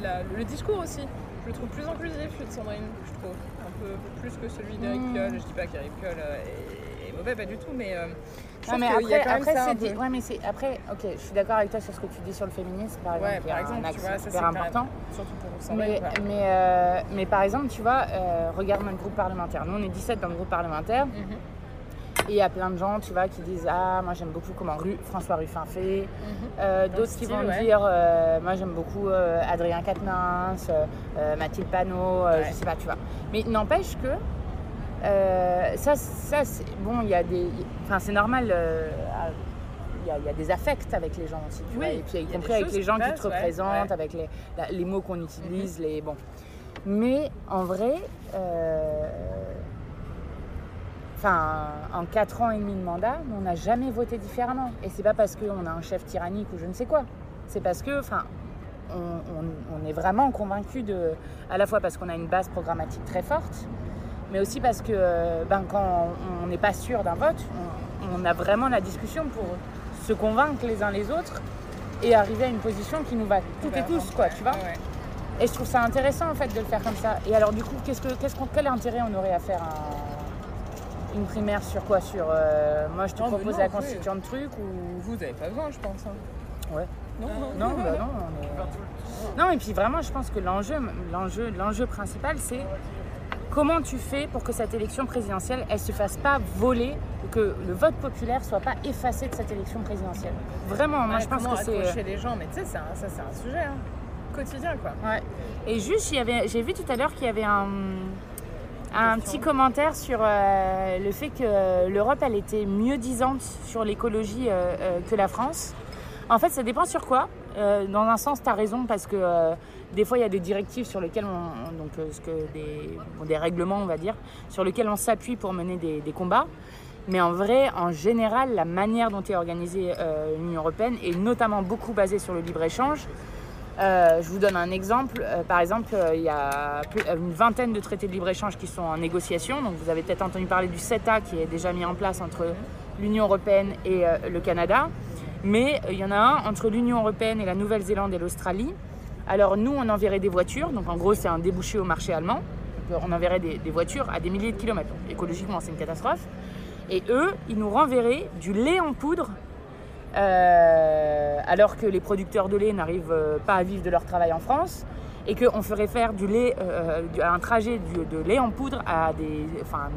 la- le discours aussi. Je le trouve plus inclusif, celui de Sandrine, je trouve. Un peu plus que celui d'Eric Mm. Piolle. Je dis pas qu'Eric Piolle est mauvais, pas du tout, mais euh, je Non, mais qu'il y a après, quand même après, ça un c'est peu. des- ouais, mais c'est après, ok, je suis d'accord avec toi sur ce que tu dis sur le féminisme, par exemple, Ouais, par un exemple, tu vois, ça, c'est important. Surtout pour. Mais, euh, mais par exemple, tu vois, euh, regarde notre groupe parlementaire. Nous, on est 17 dans le groupe parlementaire. Mhm. Et il y a plein de gens, tu vois, qui disent Ah, moi j'aime beaucoup comment Ru- François Ruffin fait. Mhm. Euh, D'autres qui vont ouais. dire euh, Moi j'aime beaucoup euh, Adrien Quatennens, Mathilde Panot, Ouais. je sais pas, tu vois. Mais n'empêche que euh, ça, ça c'est bon, il y a des. Enfin, c'est normal. euh, il y, a, il y a des affects avec les gens aussi, tu Oui, vois, et puis y compris avec les qui gens qui passent, te représentent, ouais. Mhm. avec les, la- les mots qu'on utilise, les bon. Mais en vrai, euh, en 4 ans et demi de mandat, on n'a jamais voté différemment. Et c'est pas parce qu'on a un chef tyrannique ou je ne sais quoi. C'est parce que, enfin, on, on- on est vraiment convaincu de, à la fois parce qu'on a une base programmatique très forte, mais aussi parce que, euh, ben, quand on n'est pas sûr d'un vote, on, on a vraiment la discussion pour se convaincre les uns les autres et arriver à une position qui nous va toutes et Bah, tous, quoi, tu vois. Ouais. Et je trouve ça intéressant en fait de le faire comme ça. Et alors du coup, qu'est-ce que, qu'est-ce qu'on, quel intérêt on aurait à faire un- une primaire sur quoi? Sur euh, moi je te Non, propose non, la oui. constituante truc ou Vous n'avez pas besoin, je pense. hein. ouais Non, Non, bah non. on est- Non et puis vraiment, je pense que l'enjeu, l'enjeu, l'enjeu principal, c'est comment tu fais pour que cette élection présidentielle, elle se fasse pas voler, que le vote populaire soit pas effacé de cette élection présidentielle? Vraiment, moi Ouais, je pense que c'est. accrocher les gens, mais tu sais, un- ça c'est un sujet hein, quotidien quoi. Ouais. Et juste, il y avait- j'ai vu tout à l'heure qu'il y avait un, un petit commentaire sur euh, le fait que l'Europe, elle était mieux disante sur l'écologie euh, euh, que la France. En fait, ça dépend sur quoi. Euh, dans un sens, tu as raison, parce que euh, des fois, il y a des directives sur lesquelles on. Donc, euh, des, règlements, on va dire, sur lesquels on s'appuie pour mener des, combats. Mais en vrai, en général, la manière dont est organisée euh, l'Union européenne est notamment beaucoup basée sur le libre-échange. Euh, je vous donne un exemple. Par exemple, il y a une vingtaine de traités de libre-échange qui sont en négociation. Donc, vous avez peut-être entendu parler du CETA qui est déjà mis en place entre l'Union européenne et le Canada. Mais il y en a un entre l'Union européenne et la Nouvelle-Zélande et l'Australie. Alors, nous, on enverrait des voitures. Donc, en gros, c'est un débouché au marché allemand. On enverrait des, voitures à des milliers de kilomètres. Donc, écologiquement, c'est une catastrophe. Et eux, ils nous renverraient du lait en poudre euh, alors que les producteurs de lait n'arrivent euh, pas à vivre de leur travail en France, et qu'on ferait faire du lait, euh, un trajet de lait en poudre à des,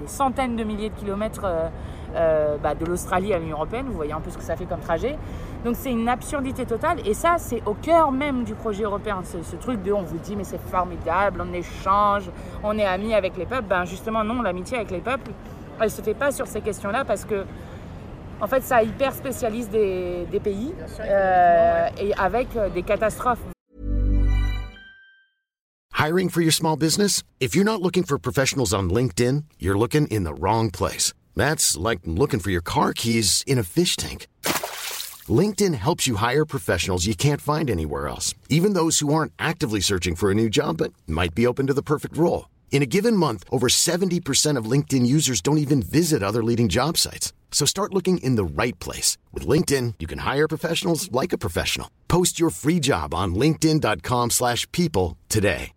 centaines de milliers de kilomètres bah, de l'Australie à l'Union Européenne. Vous voyez un peu ce que ça fait comme trajet. Donc c'est une absurdité totale, et ça c'est au cœur même du projet européen. Ce, ce truc de on vous dit mais c'est formidable, on échange, on est amis avec les peuples. Ben justement non, l'amitié avec les peuples, elle se fait pas sur ces questions-là parce que en fait, ça hyper spécialise des, des pays euh, et avec euh, des catastrophes Hiring for your small business? If you're not looking for professionals on LinkedIn, you're looking in the wrong place. That's like looking for your car keys in a fish tank. LinkedIn helps you hire professionals you can't find anywhere else, even those who aren't actively searching for a new job but might be open to the perfect role. In a given month, over 70% of LinkedIn users don't even visit other leading job sites. So start looking in the right place. With LinkedIn, you can hire professionals like a professional. Post your free job on linkedin.com/people slash people today.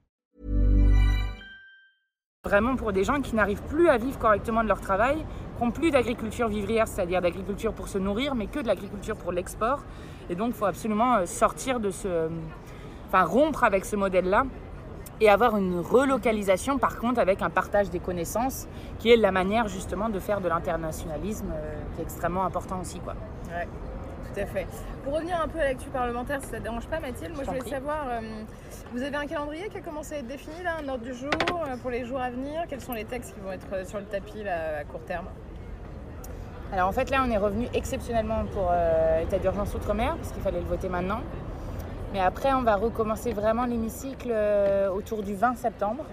vraiment pour des gens qui n'arrivent plus à vivre correctement de leur travail, plus d'agriculture vivrière, c'est-à-dire d'agriculture pour se nourrir, mais que de l'agriculture pour l'export. Et donc, il faut absolument euh, sortir de ce. Enfin, rompre avec ce modèle-là et avoir une relocalisation, par contre, avec un partage des connaissances, qui est la manière justement de faire de l'internationalisme, euh, qui est extrêmement important aussi. Quoi. Ouais, tout à fait. Pour revenir un peu à l'actu parlementaire, si ça ne dérange pas Mathilde, moi je voulais prie. savoir, euh, vous avez un calendrier qui a commencé à être défini là, un ordre du jour euh, pour les jours à venir? Quels sont les textes qui vont être euh, sur le tapis là, à court terme? Alors en fait là on est revenu exceptionnellement pour euh, état d'urgence outre-mer parce qu'il fallait le voter maintenant. Mais après on va recommencer vraiment l'hémicycle euh, autour du 20 septembre.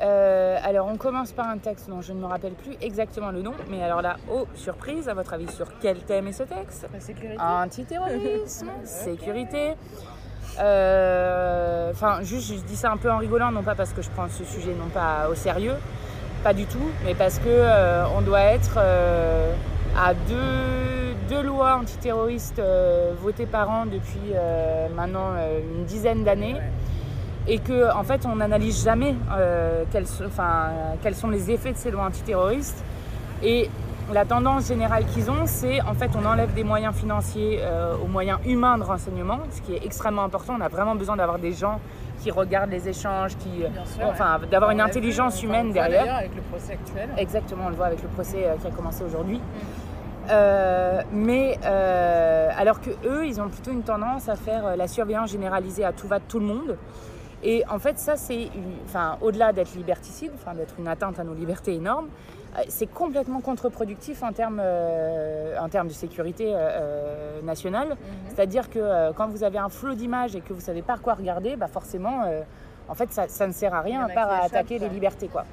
Euh, alors, on commence par un texte dont je ne me rappelle plus exactement le nom, mais alors là, oh, surprise, à votre avis, sur quel thème est ce texte? La sécurité. Antiterrorisme, sécurité. Euh, Enfin, juste, je dis ça un peu en rigolant, non pas parce que je prends ce sujet non pas au sérieux, pas du tout, mais parce que euh, on doit être euh, à deux, deux lois antiterroristes euh, votées par an depuis maintenant une dizaine d'années. Et que en fait on n'analyse jamais quels, sont, enfin, quels sont les effets de ces lois antiterroristes. Et la tendance générale qu'ils ont, c'est en fait on enlève des moyens financiers aux moyens humains de renseignement, ce qui est extrêmement important. On a vraiment besoin d'avoir des gens qui regardent les échanges, qui, sûr, enfin, d'avoir une vu, intelligence enfin, humaine on le voit derrière. d'ailleurs avec le procès actuel. Exactement, on le voit avec le procès euh, qui a commencé aujourd'hui. Euh, mais euh, alors que eux, ils ont plutôt une tendance à faire euh, la surveillance généralisée à tout va de tout le monde. Et en fait, ça, c'est, enfin, au-delà d'être liberticide, enfin, d'être une atteinte à nos libertés énormes, euh, c'est complètement contre-productif en termes, euh, en termes de sécurité euh, euh, nationale. C'est-à-dire que euh, quand vous avez un flot d'images et que vous savez pas quoi regarder, bah forcément, euh, en fait, ça, ça ne sert à rien en à part à attaquer les libertés, quoi.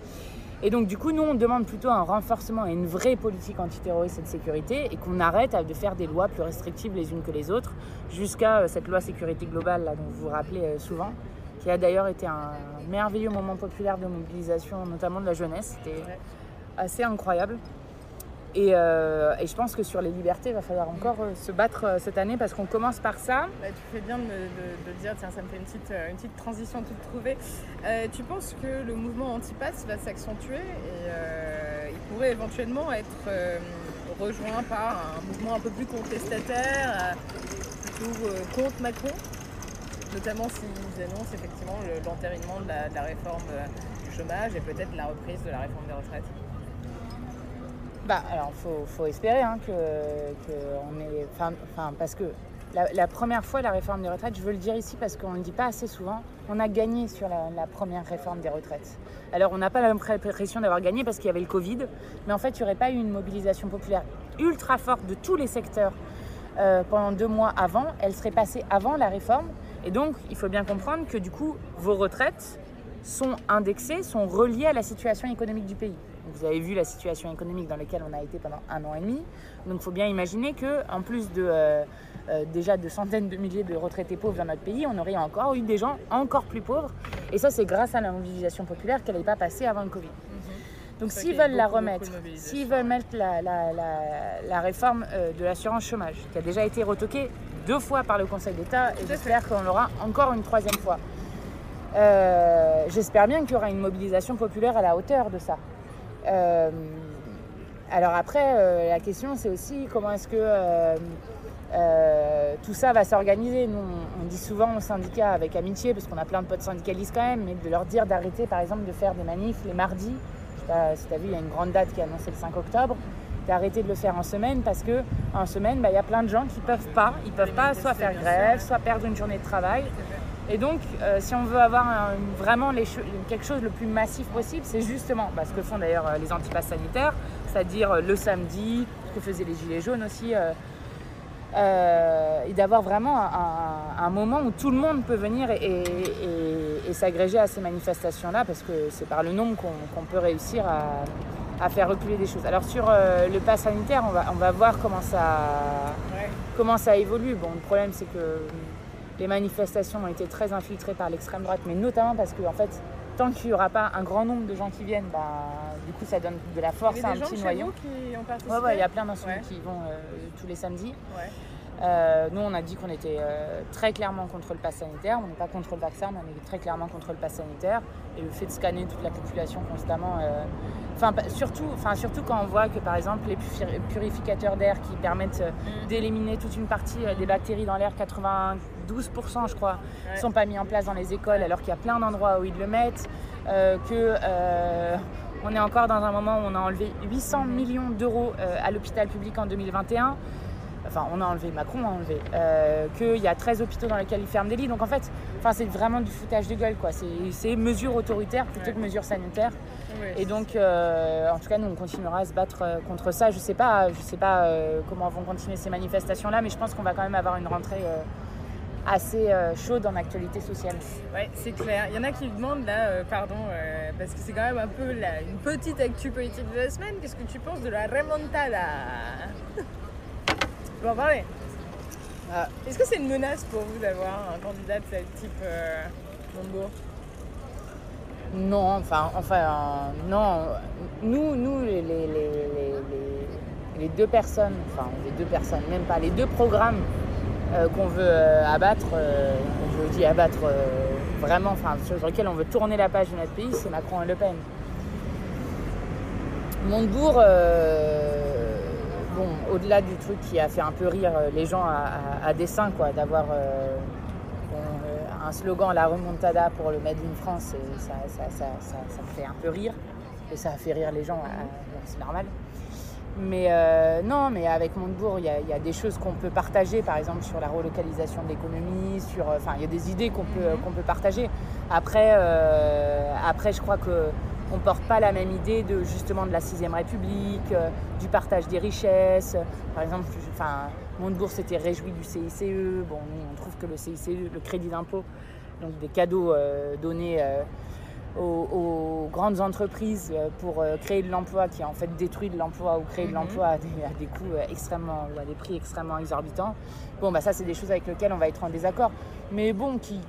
Et donc, du coup, nous, on demande plutôt un renforcement et une vraie politique antiterroriste et de sécurité et qu'on arrête de faire des lois plus restrictives les unes que les autres jusqu'à euh, cette loi sécurité globale là, dont vous vous rappelez euh, souvent, qui a d'ailleurs été un merveilleux moment populaire de mobilisation, notamment de la jeunesse. C'était Ouais. Assez incroyable. Et, euh, et je pense que sur les libertés, il va falloir encore euh, se battre euh, cette année parce qu'on commence par ça. Bah, tu fais bien de, de- de dire, tiens, ça me fait une petite, une petite transition toute trouvée. Tu penses que le mouvement anti-pass va s'accentuer et il pourrait éventuellement être rejoint par un mouvement un peu plus contestataire, plutôt contre Macron, notamment s'ils annoncent effectivement le- l'entérinement de la, de la réforme du chômage et peut-être la reprise de la réforme des retraites. Bah, alors, faut, espérer hein, que, on est, enfin, parce que la, première fois la réforme des retraites, je veux le dire ici parce qu'on ne le dit pas assez souvent, on a gagné sur la, la première réforme des retraites. Alors, on n'a pas l'impression d'avoir gagné parce qu'il y avait le Covid, mais en fait, il n'y aurait pas eu une mobilisation populaire ultra forte de tous les secteurs euh, pendant deux mois avant. Elle serait passée avant la réforme, et donc, il faut bien comprendre que du coup, vos retraites sont indexées, sont reliées à la situation économique du pays. Vous avez vu la situation économique dans laquelle on a été pendant un an et demi. Donc il faut bien imaginer que, en plus de euh, euh, déjà de centaines de milliers de retraités pauvres dans notre pays, on aurait encore eu des gens encore plus pauvres. Et ça, c'est grâce à la mobilisation populaire qu'elle n'est pas passée avant le Covid. Donc C'est vrai s'ils veulent la beaucoup, remettre, s'ils veulent mettre la, la- la- la réforme euh, de l'assurance chômage, qui a déjà été retoquée deux fois par le Conseil d'État, et j'espère qu'on l'aura encore une troisième fois. Euh, j'espère bien qu'il y aura une mobilisation populaire à la hauteur de ça. Euh, alors après, euh, la question c'est aussi comment est-ce que euh, tout ça va s'organiser. Nous, on, dit souvent aux syndicats avec amitié, parce qu'on a plein de potes syndicalistes quand même, mais de leur dire d'arrêter par exemple de faire des manifs les mardis. Si tu vu, il y a une grande date qui est annoncée le 5 octobre. D'arrêter de le faire en semaine parce que en semaine, bah, il y a plein de gens qui peuvent pas. Ils peuvent pas soit faire grève, soit perdre une journée de travail. Et donc, euh, si on veut avoir un- vraiment les quelque chose le plus massif possible, c'est justement bah, ce que font d'ailleurs euh, les antipasses sanitaires, c'est-à-dire euh, le samedi, ce que faisaient les Gilets jaunes aussi, euh, euh, et d'avoir vraiment un, moment où tout le monde peut venir et, et- et- et s'agréger à ces manifestations-là, parce que c'est par le nombre qu'on peut réussir à, à faire reculer des choses. Alors sur le pass sanitaire, on va, on va voir comment ça, Ouais. comment ça évolue. Bon, le problème, c'est que les manifestations ont été très infiltrées par l'extrême droite, mais notamment parce que, en fait, tant qu'il n'y aura pas un grand nombre de gens qui viennent, bah, du coup, ça donne de la force à un gens petit noyau. vous qui ont participé Ouais, ouais, il y a plein d'insoumis Ouais. qui vont euh, tous les samedis. Euh, nous, on a dit qu'on était euh, très clairement contre le pass sanitaire. On n'est pas contre le vaccin, mais on est très clairement contre le pass sanitaire. Et le fait de scanner toute la population constamment. Enfin, surtout, enfin, surtout quand on voit que, par exemple, les puri- purificateurs d'air qui permettent Mm. d'éliminer toute une partie des bactéries dans l'air, 92% je crois, Ouais. sont pas mis en place dans les écoles, alors qu'il y a plein d'endroits où ils le mettent. Euh, que euh, on est encore dans un moment où on a enlevé 800 millions d'euros euh, à l'hôpital public en 2021 enfin on a enlevé, Macron a enlevé, euh, qu'il y a 13 hôpitaux dans lesquels ils ferment des lits. Donc en fait, enfin, c'est vraiment du foutage de gueule. quoi. C'est- mesures autoritaires plutôt Ouais. que mesures sanitaires. Ouais, Et donc, en tout cas, nous, on continuera à se battre contre ça. Je sais pas, je sais pas comment vont continuer ces manifestations-là, mais je pense qu'on va quand même avoir une rentrée assez euh, chaude en actualité sociale. Ouais, c'est clair. Il y en a qui demandent là, euh, pardon, euh, parce que c'est quand même un peu une petite actu politique de la semaine. Qu'est-ce que tu penses de la remontada? Tu peux en parler? Ah. Est-ce que c'est une menace pour vous d'avoir un candidat de ce type euh, Montebourg Non, enfin, enfin, euh, non. Nous, nous, les, les, les, les- les- les deux personnes, enfin, les deux personnes, même pas, les deux programmes euh, qu'on veut euh, abattre, euh, je dis abattre vraiment, enfin, sur, lesquels on veut tourner la page de notre pays, c'est Macron et Le Pen. Montebourg, bon, au-delà du truc qui a fait un peu rire les gens à, dessein, quoi, d'avoir un slogan la remontada pour le Made in France, ça, ça, me fait un peu rire. Et ça a fait rire les gens, c'est normal. Mais euh, non, mais avec Montebourg, il y, a- il y a des choses qu'on peut partager, par exemple sur la relocalisation de l'économie, sur, euh, enfin, il y a des idées qu'on peut, qu'on peut partager. Après, euh, après, je crois que on porte pas la même idée de justement de la sixième République, euh, du partage des richesses. Par exemple, enfin, Montebourg s'était réjoui du CICE. Bon, nous, on trouve que le CICE, le crédit d'impôt, donc des cadeaux donnés aux, aux grandes entreprises euh, pour euh, créer de l'emploi, qui en fait détruit de l'emploi ou créer de Mhm. l'emploi à des, à des coûts euh, extrêmement ou à des prix extrêmement exorbitants. Bon, bah ça, c'est des choses avec lesquelles on va être en désaccord. Mais bon, qui,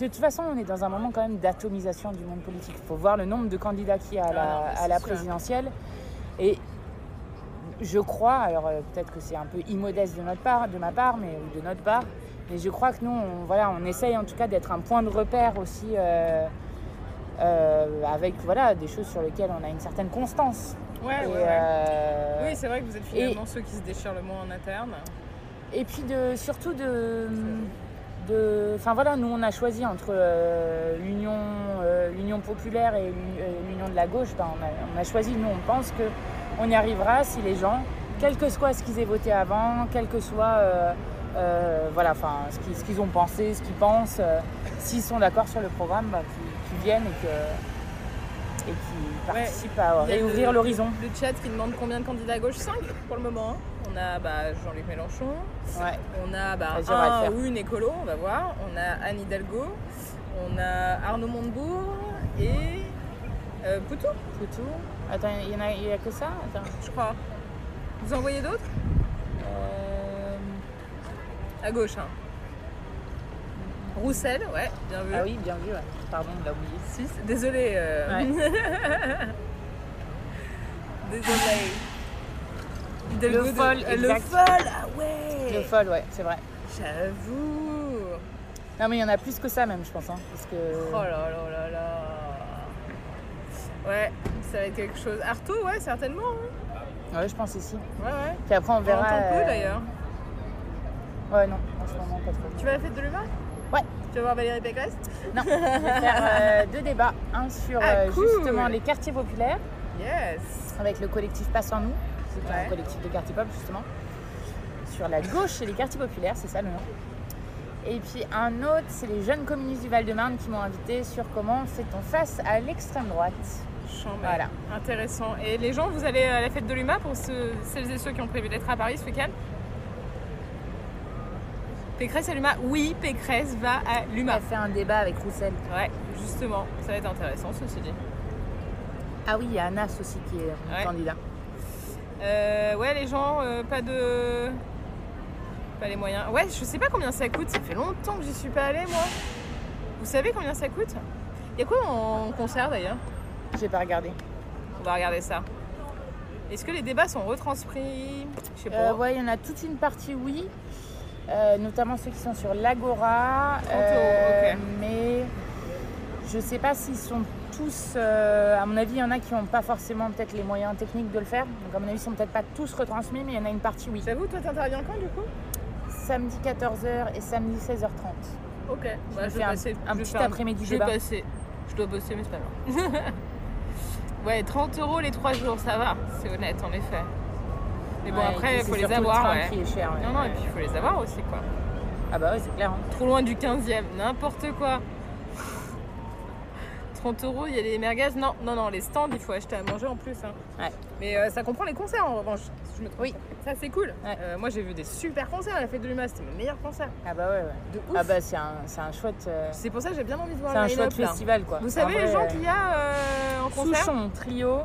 de toute façon, on est dans un moment quand même d'atomisation du monde politique. Il faut voir le nombre de candidats qu'il y a à la, Ah non, mais à la présidentielle. Et je crois, alors peut-être que c'est un peu immodeste de notre part, de ma part, mais de notre part, mais je crois que nous, on, voilà, on essaye en tout cas d'être un point de repère aussi, euh, euh, avec voilà des choses sur lesquelles on a une certaine constance. Ouais, Et, ouais, ouais. euh, Oui, c'est vrai que vous êtes finalement ceux qui se déchirent le moins en interne. et puis de, surtout de, de, enfin voilà, nous on a choisi entre euh, l'union, euh, l'union populaire et l'U- l'union de la gauche. Ben, on, a, on a choisi, nous on pense que on y arrivera si les gens, quel que soit ce qu'ils aient voté avant, quel que soit euh, voilà, enfin ce qu'ils, ont pensé, ce qu'ils pensent, s'ils sont d'accord sur le programme, ben, viennent et que et qui participent à réouvrir l'horizon. Le chat qui demande combien de candidats à gauche? 5 pour le moment. hein. On a bah, Jean-Luc Mélenchon, Ouais. on a bah, un ou une écolo, on va voir. On a Anne Hidalgo, on a Arnaud Montebourg et euh, Poutou, Poutou. Attends, il y en a, a que ça? Attends. je crois. Vous en voyez d'autres? Euh, À gauche. Hein. Roussel, ouais, bien vu. Ah oui, bien vu, ouais. Pardon, on l'a oublié. Six. Désolé. euh, Désolé. Hidalgo Le fol, euh, Le fol, ah ouais Le folle, ouais, c'est vrai. J'avoue Non, mais il y en a plus que ça, même, je pense. hein, parce que... Oh là là là là Ouais, ça va être quelque chose. Artaud, ouais, certainement. hein. Ouais, je pense ici. Ouais, ouais. Puis après, on verra. peu euh, d'ailleurs. Ouais, non, en ce moment, pas trop. Tu vas à la fête de l'humain? Ouais. Tu vas voir Valérie Pécresse? Non, je vais faire euh, deux débats. Un sur Ah, euh, cool. justement les quartiers populaires, Yes avec le collectif Passe en nous. C'est Ouais. un collectif de quartiers pop, justement. Sur la gauche et les quartiers populaires, c'est ça le nom. Et puis un autre, c'est les jeunes communistes du Val-de-Marne qui m'ont invité sur comment fait-on face à l'extrême droite. Chambé. Voilà. Intéressant. Et les gens, vous allez à la fête de l'humain pour ceux- celles et ceux qui ont prévu d'être à Paris ce week-end? Pécresse à l'UMA Oui, Pécresse va à On l'UMA. a fait un débat avec Roussel. Ouais, justement, ça va être intéressant ceci dit. Ah oui, il y a Anas aussi qui est Ouais. candidat. Euh, ouais, les gens, euh, pas de. Pas les moyens. Ouais, je sais pas combien ça coûte. Ça fait longtemps que j'y suis pas allée, moi. Vous savez combien ça coûte? Il y a quoi en concert d'ailleurs? J'ai pas regardé. On va regarder ça. Est-ce que les débats sont retranscrits? Je sais pas. Euh, ouais, il y en a toute une partie, oui. Euh, notamment ceux qui sont sur l'Agora. 30 euros, ok. Mais je sais pas s'ils sont tous. euh, à mon avis, il y en a qui n'ont pas forcément peut-être les moyens techniques de le faire. Donc, à mon avis, ils sont peut-être pas tous retransmis, mais il y en a une partie, oui. J'avoue, toi t'interviens quand du coup? Samedi 14h et samedi 16h30. Ok. Bah, je fais vais un- passer. un je petit après-midi Je vais débat. passer. Je dois bosser, mais c'est pas grave. ouais, 30 euros les 3 jours, ça va. C'est honnête, en effet. Mais bon, Ouais, après, il faut les le avoir. train Ouais. qui est cher. ouais. Non, non, et puis il faut les avoir aussi, quoi. Ah bah ouais, c'est clair. hein. Trop loin du 15e, n'importe quoi. 30 euros, il y a les merguez. Non, non, non, les stands, il faut acheter à manger en plus. hein. Ouais. Mais euh, ça comprend les concerts en revanche. je me trompe Oui. Ça, c'est cool. Ouais. Euh, moi, j'ai vu des super concerts à la fête de l'UMA. C'était mes meilleurs concerts. Ah bah ouais, ouais. De ouf. Ah bah c'est un, un chouette, euh, C'est pour ça que j'ai bien envie de voir c'est un chouette là. festival quoi. Vous savez les gens qu'il y a en concert Souchon, trio.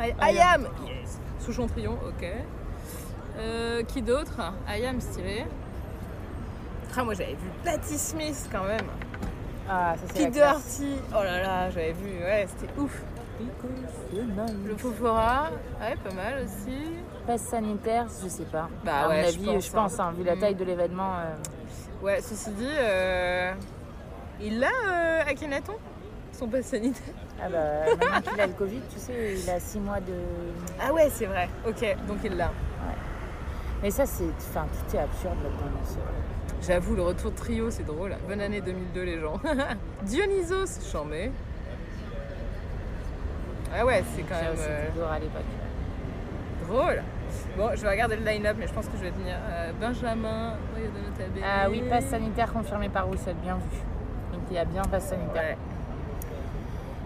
I, Ayam. Ayam Yes Souchon Trion, ok. Euh, qui d'autre Ayam, stylé. Ah, moi, j'avais vu Patti Smith quand même. Ah ça c'est Pete. Doherty. Oh là là, j'avais vu. Ouais, c'était ouf. Le Fofora. Ouais, pas mal aussi. Passe sanitaire, je sais pas. Bah à ouais, mon je avis, pense, je pense, hein, vu la Mm. taille de l'événement. euh, Ouais, ceci dit, euh, il a euh, Akhenaton Son passe sanitaire Ah bah maintenant qu'il a le Covid, tu sais, il a 6 mois de. Ah ouais, c'est vrai. Ok, donc il l'a. Mais ça c'est. Enfin tout est absurde là-dedans. J'avoue, le retour de trio, c'est drôle. Bonne année 2002, les gens. Dionysos, chambé. Ah ouais, c'est quand même C'était euh, à l'époque. drôle. Bon, je vais regarder le line-up, mais je pense que je vais tenir euh, Benjamin, Royo de. Ah oui, passe sanitaire confirmé par Roussel, bien vu. Donc il y a bien passe sanitaire. Ouais.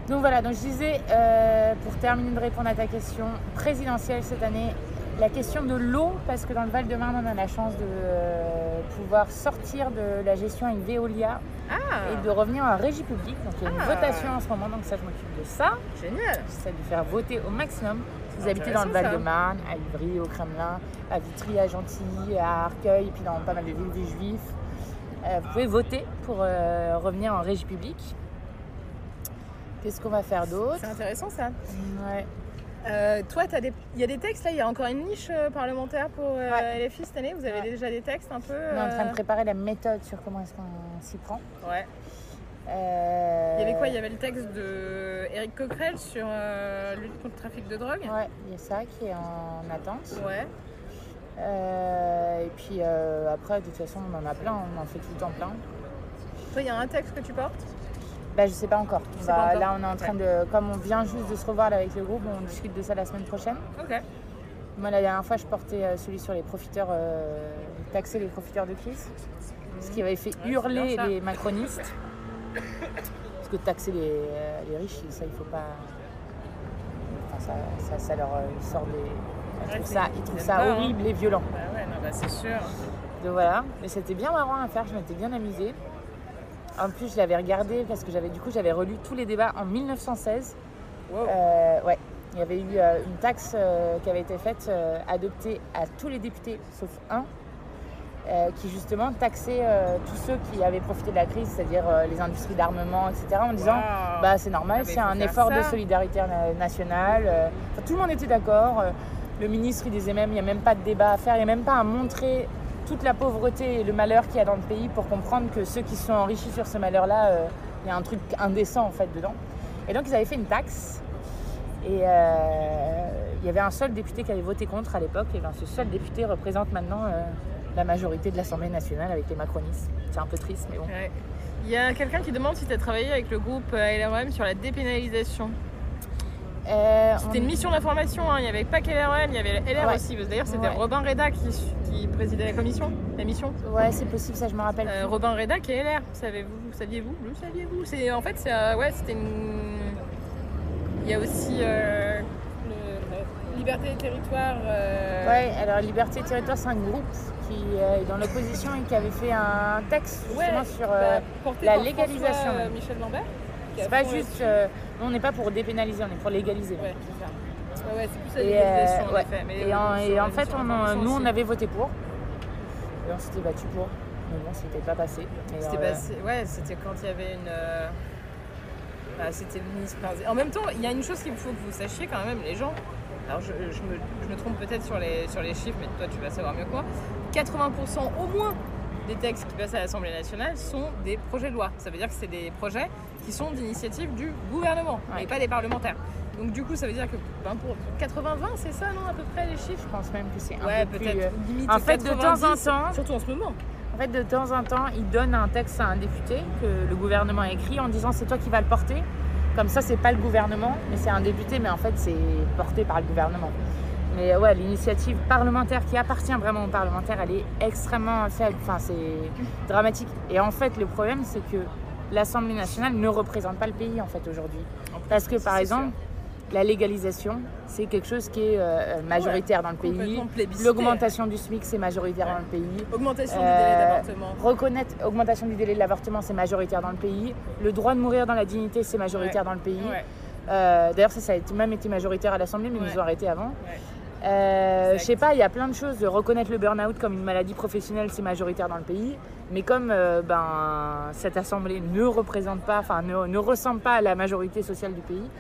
Donc voilà, donc je disais, euh, pour terminer de répondre à ta question présidentielle cette année, la question de l'eau, parce que dans le Val-de-Marne, on a la chance de euh, pouvoir sortir de la gestion avec Veolia Ah, et de revenir en régie publique. Donc il y a une Ah. votation en ce moment, donc ça je m'occupe de ça. génial. J'essaie de faire voter au maximum. Si vous habitez dans le. Val-de-Marne, à Ivry, au Kremlin, à Vitry, à Gentilly, à Arcueil, et puis dans pas mal de villes des Juifs, euh, vous pouvez voter pour euh, revenir en régie publique. Qu'est-ce qu'on va faire d'autre? C'est intéressant ça. Ouais. Euh, toi, t'as des... il y a des textes là, il y a encore une niche euh, parlementaire pour euh, Ouais. LFI cette année? Vous avez Ouais. déjà des textes un peu On est en train de préparer la méthode sur comment est-ce qu'on s'y prend. Ouais. Il y avait quoi? Il y avait le texte de Eric Coquerel sur lutte contre le trafic de drogue. Ouais, il y a ça qui est en attente. Ouais. Et puis après, de toute façon, on en a plein, on en fait tout le temps plein. Toi, il y a un texte que tu portes? Bah, je sais pas encore. Bah, pas encore. Là, on est en train de. Comme on vient juste de se revoir là, avec le groupe, on discute de ça la semaine prochaine. Ok. Moi, la dernière fois, je portais euh, celui sur les profiteurs, euh, taxer les profiteurs de crise. Ce qui avait fait hurler les macronistes. Parce que taxer les, euh, les riches, ça, il faut pas. Enfin, ça, ça, ça leur sort des. Ils trouvent ça, ils trouvent ça pas, hein. horrible et violent. Bah ouais, non, bah c'est sûr. Donc voilà, mais c'était bien marrant à faire, je m'étais bien amusée. En plus, je l'avais regardé parce que j'avais du coup j'avais relu tous les débats en 1916. Wow. Euh, ouais, il y avait eu euh, une taxe euh, qui avait été faite, adoptée à tous les députés sauf un, qui justement taxait tous ceux qui avaient profité de la crise, c'est-à-dire les industries d'armement, etc. En disant bah c'est normal, Ah, c'est un effort de solidarité na- nationale. Enfin, tout le monde était d'accord. Le ministre il disait même, il n'y a même pas de débat à faire, il n'y a même pas à montrer toute la pauvreté et le malheur qu'il y a dans le pays pour comprendre que ceux qui sont enrichis sur ce malheur-là, euh, il y a un truc indécent en fait dedans. Et donc ils avaient fait une taxe. Et euh, il y avait un seul député qui avait voté contre à l'époque. Et ben, ce seul député représente maintenant euh, la majorité de l'Assemblée nationale avec les macronistes. C'est un peu triste, mais bon. Il y a quelqu'un qui demande si tu as travaillé avec le groupe LREM sur la dépénalisation. Euh, C'était on- une mission d'information, hein. il n'y avait pas que LREM, il y avait LR Ouais. aussi. D'ailleurs, c'était Ouais. Robin Reda qui, qui présidait la commission, la mission. Ouais, c'est possible, ça je me rappelle. Euh. Robin Reda qui est LR, savez-vous Saviez-vous Le saviez-vous? C'est En fait, c'est, euh, ouais, c'était une. Il y a aussi le- Liberté et Territoire. Ouais, alors Liberté et Territoire, c'est un groupe qui est dans l'opposition et qui avait fait un texte ouais, justement sur. bah, la légalisation, François. Michel Lambert. C'est pas juste. euh, nous, on n'est pas pour dépénaliser, on est pour légaliser. Ouais, c'est ça. Ouais, ouais, c'est plus la légalisation en ouais. effet. Mais, et, en, euh, et en fait, on en- nous, on avait voté pour. Et on s'était battu pour. Mais bon, c'était pas passé. C'était euh, passé- ouais, c'était quand il y avait une. euh, bah, c'était le ministre. En même temps, il y a une chose qu'il faut que vous sachiez quand même, les gens. Alors, je, je me, je me trompe peut-être sur les, sur les chiffres, mais toi, tu vas savoir mieux que moi. 80% au moins des textes qui passent à l'Assemblée nationale sont des projets de loi. Ça veut dire que c'est des projets qui sont d'initiative du gouvernement Ouais. et pas des parlementaires. Donc, du coup, ça veut dire que ben, pour 80-20, c'est ça, non, à peu près, les chiffres? Je pense même que c'est un Ouais, peu plus, peut-être. euh, limite En fait, de temps en 90, temps, Surtout en ce moment. En fait, de temps en temps, il donne un texte à un député que le gouvernement a écrit en disant c'est toi qui vas le porter. Comme ça, c'est pas le gouvernement, mais c'est un député, mais en fait, c'est porté par le gouvernement. Mais ouais, l'initiative parlementaire qui appartient vraiment aux parlementaires, elle est extrêmement faible. Enfin, c'est dramatique. Et en fait, le problème, c'est que l'Assemblée nationale ne représente pas le pays en fait aujourd'hui. Parce que par exemple, la légalisation, c'est quelque chose qui est euh, majoritaire dans le pays. L'augmentation du SMIC, c'est majoritaire dans le pays. Augmentation du Euh, délai d'avortement. Reconnaître augmentation du délai de l'avortement, c'est majoritaire dans le pays. Le droit de mourir dans la dignité, c'est majoritaire Ouais. dans le pays. Euh, D'ailleurs, ça, ça a même été majoritaire à l'Assemblée, mais ils nous ont arrêté avant. Euh, je sais pas, il y a plein de choses. Reconnaître le burn-out comme une maladie professionnelle, c'est majoritaire dans le pays. Mais comme euh, ben, cette assemblée ne représente pas, enfin ne, ne ressemble pas à la majorité sociale du pays,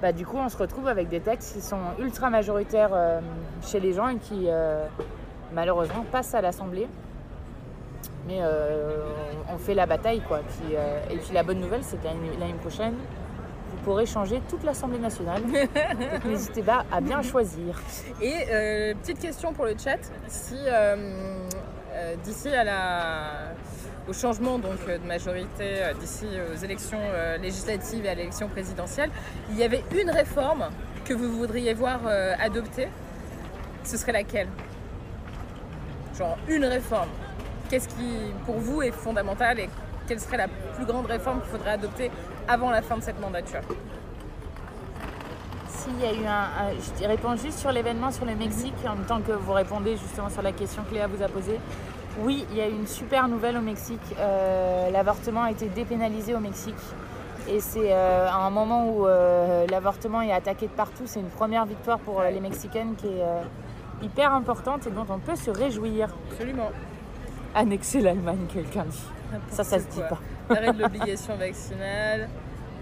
bah, du coup on se retrouve avec des textes qui sont ultra majoritaires euh, chez les gens et qui euh, malheureusement passent à l'assemblée. Mais on, fait la bataille quoi. Puis, et puis la bonne nouvelle, c'est que l'année prochaine, vous pourrez changer toute l'Assemblée nationale. Donc n'hésitez pas à bien choisir. Et euh, petite question pour le chat, si euh, euh, d'ici à la au changement donc de majorité d'ici aux élections législatives et à l'élection présidentielle, il y avait une réforme que vous voudriez voir adoptée, ce serait laquelle? Genre une réforme. Qu'est-ce qui pour vous est fondamental et quelle serait la plus grande réforme qu'il faudrait adopter avant la fin de cette mandature S'il y a eu un, je réponds juste sur l'événement sur le Mexique en même temps que vous répondez justement sur la question que Léa vous a posée. Oui, il y a eu une super nouvelle au Mexique. Euh, L'avortement a été dépénalisé au Mexique. Et c'est euh, à un moment où euh, l'avortement est attaqué de partout. C'est une première victoire pour euh, les Mexicaines qui est euh, hyper importante et dont on peut se réjouir. Absolument. Annexer l'Allemagne, quelqu'un dit. Ça, ça se dit Quoi. pas. Arrêt de l'obligation vaccinale,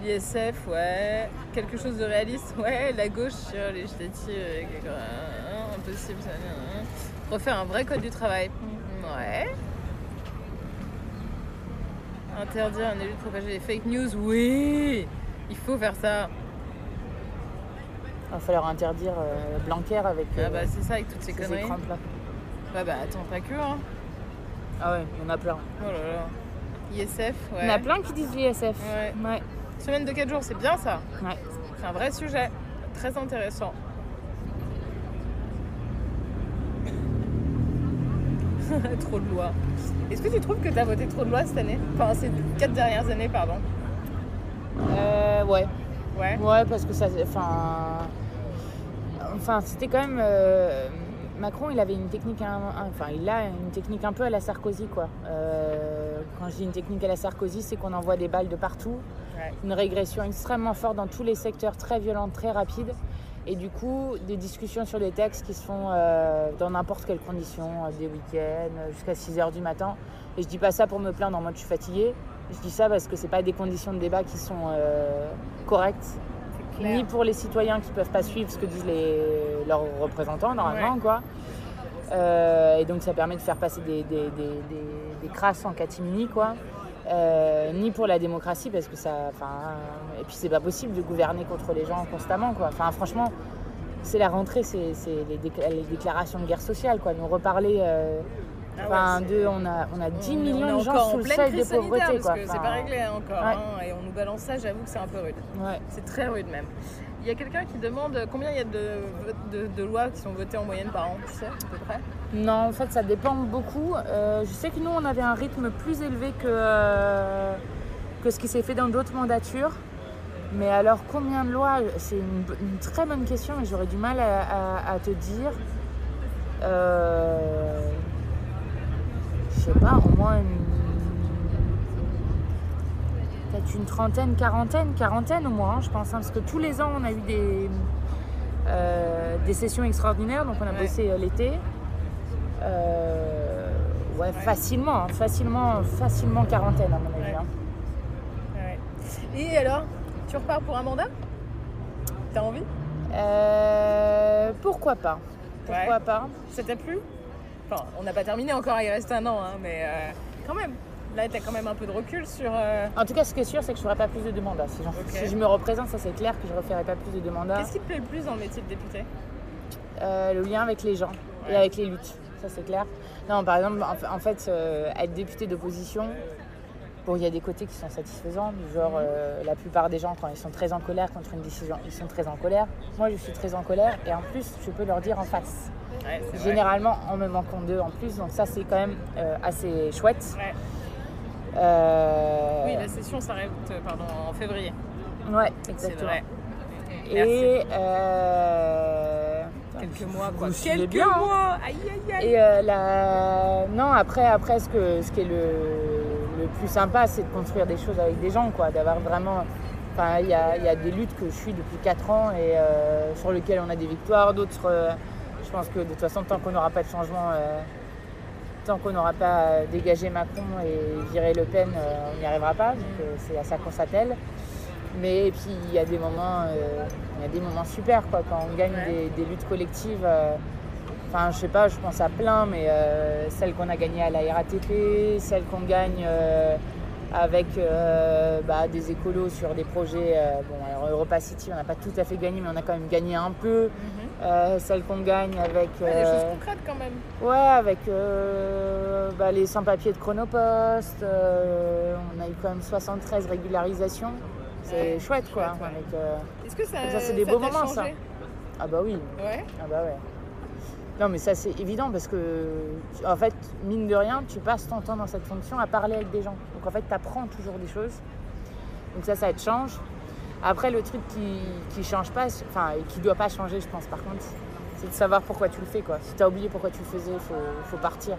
l'ISF, ouais. Quelque chose de réaliste, ouais. La gauche sur législative, euh, quelque- hein, impossible, ça, hein. Refaire un vrai code du travail, ouais. Interdire un élu de propager les fake news, oui. Il faut faire ça. Il va falloir interdire euh, Blanquer avec Ah euh, bah c'est ça avec toutes ces ces conneries. écrans. Ouais bah attends, pas que, hein. Ah ouais, il y en a plein. Oh là là. ISF, ouais. Il y en a plein qui disent l'ISF. Ouais. ouais. Semaine de 4 jours, c'est bien ça. ouais. C'est un vrai sujet, très intéressant. trop de lois. Est-ce que tu trouves que tu as voté trop de lois cette année? Enfin, ces quatre dernières années, pardon. Euh, ouais. Ouais. Ouais, parce que ça. Enfin. Enfin, c'était quand même. euh, Macron, il avait une technique. un- un- Enfin, il a une technique un peu à la Sarkozy, quoi. Euh, quand je dis une technique à la Sarkozy, c'est qu'on envoie des balles de partout. Ouais. Une régression extrêmement forte dans tous les secteurs, très violente, très rapide. Et du coup, des discussions sur des textes qui se font euh, dans n'importe quelles conditions, euh, des week-ends, jusqu'à 6 h du matin. Et je dis pas ça pour me plaindre en mode je suis fatiguée. Je dis ça parce que c'est pas des conditions de débat qui sont correctes. Ni pour les citoyens qui peuvent pas suivre ce que disent les, leurs représentants normalement, Ouais. quoi. Euh, et donc ça permet de faire passer des, des, des, des- crasses en catimini, quoi. Euh, ni pour la démocratie parce que ça, et puis c'est pas possible de gouverner contre les gens constamment, quoi. Enfin, franchement, c'est la rentrée, c'est les, décla- les déclarations de guerre sociale, quoi. Nous reparler, euh, enfin, c'est- de, on a, on a 10 on- millions on de gens sous le seuil de pauvreté, quoi. Parce que c'est Enfin, pas réglé encore. ouais. hein, et on nous balance ça, j'avoue que c'est un peu rude. ouais. C'est très rude même. Il y a quelqu'un qui demande combien il y a de, de, de lois qui sont votées en moyenne par an, tu sais, à peu près? Non, en fait, ça dépend beaucoup. Euh, je sais que nous, on avait un rythme plus élevé que, euh, que ce qui s'est fait dans d'autres mandatures. Mais alors, combien de lois? C'est une, très bonne question et j'aurais du mal à, à- à te dire. Euh, je sais pas, au moins une. Peut-être une trentaine, quarantaine, quarantaine au moins, hein, je pense. hein, parce que tous les ans, on a eu des, euh, des sessions extraordinaires, donc on a Ouais. bossé euh, l'été. Euh, ouais, facilement, hein, facilement, facilement quarantaine à mon avis. Ouais. Et alors, tu repars pour un mandat T'as envie? Euh, pourquoi pas? Pourquoi pas? Ça t'a plu? Enfin, on n'a pas terminé encore, il reste un an, hein, mais euh, quand même. Là, t'as quand même un peu de recul sur. euh, En tout cas, ce qui est sûr, c'est que je ne ferai pas plus de deux mandats. Si, j'en- Ok. si je me représente, ça c'est clair que je ne referai pas plus de deux mandats. Qu'est-ce qui te plaît le plus dans le métier de député? Euh, le lien avec les gens Ouais. et avec les luttes, ça c'est clair. Non, par exemple, en, fa- en fait, euh, être député d'opposition, bon, il y a des côtés qui sont satisfaisants, du genre euh, la plupart des gens, quand ils sont très en colère contre une décision, ils sont très en colère. Moi, je suis très en colère et en plus, je peux leur dire en face. Ouais. Généralement, en me manquant d'eux en plus, donc ça c'est quand même euh, assez chouette. Ouais. Euh, Oui, la session s'arrête pardon, en février. ouais, exactement. vrai. Et Quelques mois, quoi. Quelques bien, hein. mois Aïe, aïe, aïe Et la... non, après, après ce, que, ce qui est le plus sympa, c'est de construire des choses avec des gens, quoi, d'avoir vraiment. Enfin, il y a, il y a des luttes que je suis depuis 4 ans et euh, sur lesquelles on a des victoires, d'autres. euh, je pense que de toute façon, tant qu'on n'aura pas de changement, euh, tant qu'on n'aura pas dégagé Macron et viré Le Pen, on n'y arrivera pas. Donc, c'est à ça qu'on s'attelle. Mais et puis il y a des moments, il y a des moments super quoi, quand on gagne Ouais. des, des luttes collectives. Enfin, je sais pas, je pense à plein, mais euh, celle qu'on a gagnée à la RATP, celle qu'on gagne euh, avec euh, bah, des écolos sur des projets. euh, bon, alors Europa City, on n'a pas tout à fait gagné, mais on a quand même gagné un peu. Euh, celle qu'on gagne avec. Ouais, des choses concrètes quand même. Ouais, avec bah, les sans-papiers de Chronopost, on a eu quand même 73 régularisations. C'est Ouais, chouette quoi. chouette, ouais. avec, Est-ce que ça, Ça, c'est des ça beaux moments, ça. Ah bah oui, Ouais. ah bah ouais. Non mais ça c'est évident parce que en fait, mine de rien, tu passes ton temps dans cette fonction à parler avec des gens. Donc en fait, tu apprends toujours des choses. Donc ça, ça te change. Après, le truc qui, qui change pas, enfin, et qui doit pas changer, je pense par contre, c'est de savoir pourquoi tu le fais quoi. Si tu as oublié pourquoi tu le faisais, il faut, faut partir.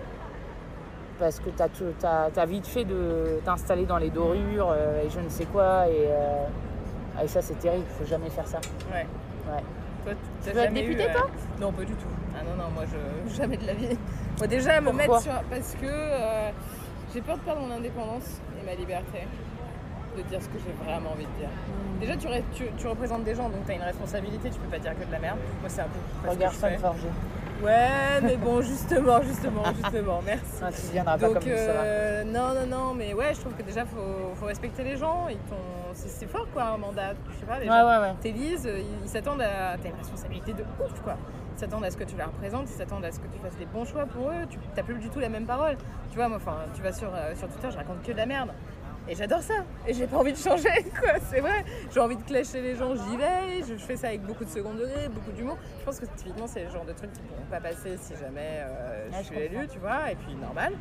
Parce que tu as, vite fait de t'installer dans les dorures euh, et je ne sais quoi. Et, euh, et ça, c'est terrible, il faut jamais faire ça. Ouais. Ouais. Toi, t'as veux être jamais eu, députée, euh, toi Non, pas du tout. Ah non, non, moi, je... jamais de la vie. Moi, déjà, me Pourquoi mettre sur... Parce que euh, j'ai peur de perdre mon indépendance et ma liberté. De dire ce que j'ai vraiment envie de dire. Hmm. Déjà, tu, ré- tu, tu représentes des gens, donc tu as une responsabilité, tu peux pas dire que de la merde. Moi, c'est un peu pas Regarde ça forger. Ouais, mais bon, justement, justement, justement, merci. Ah, tu viendras pas Donc, comme nous, ça euh, non, non, non, mais ouais, je trouve que déjà, faut, faut respecter les gens. Ils c'est, fort, quoi, un mandat. Je sais pas, les Ouais, gens ouais, ouais. t'élisent, ils, ils s'attendent à. T'as une responsabilité de ouf, quoi. Ils s'attendent à ce que tu leur représentes, ils s'attendent à ce que tu fasses des bons choix pour eux. Tu n'as plus du tout la même parole. Tu vois, moi, enfin, tu vas sur, euh, sur Twitter, je raconte que de la merde. Et j'adore ça. Et j'ai pas envie de changer, quoi. C'est vrai. J'ai envie de clasher les gens, j'y vais. Je, fais ça avec beaucoup de second degré, beaucoup d'humour. Je pense que typiquement, c'est le genre de trucs qui pourront pas passer si jamais euh, Ouais, je je suis élue, comprends. tu vois. Et puis, normal.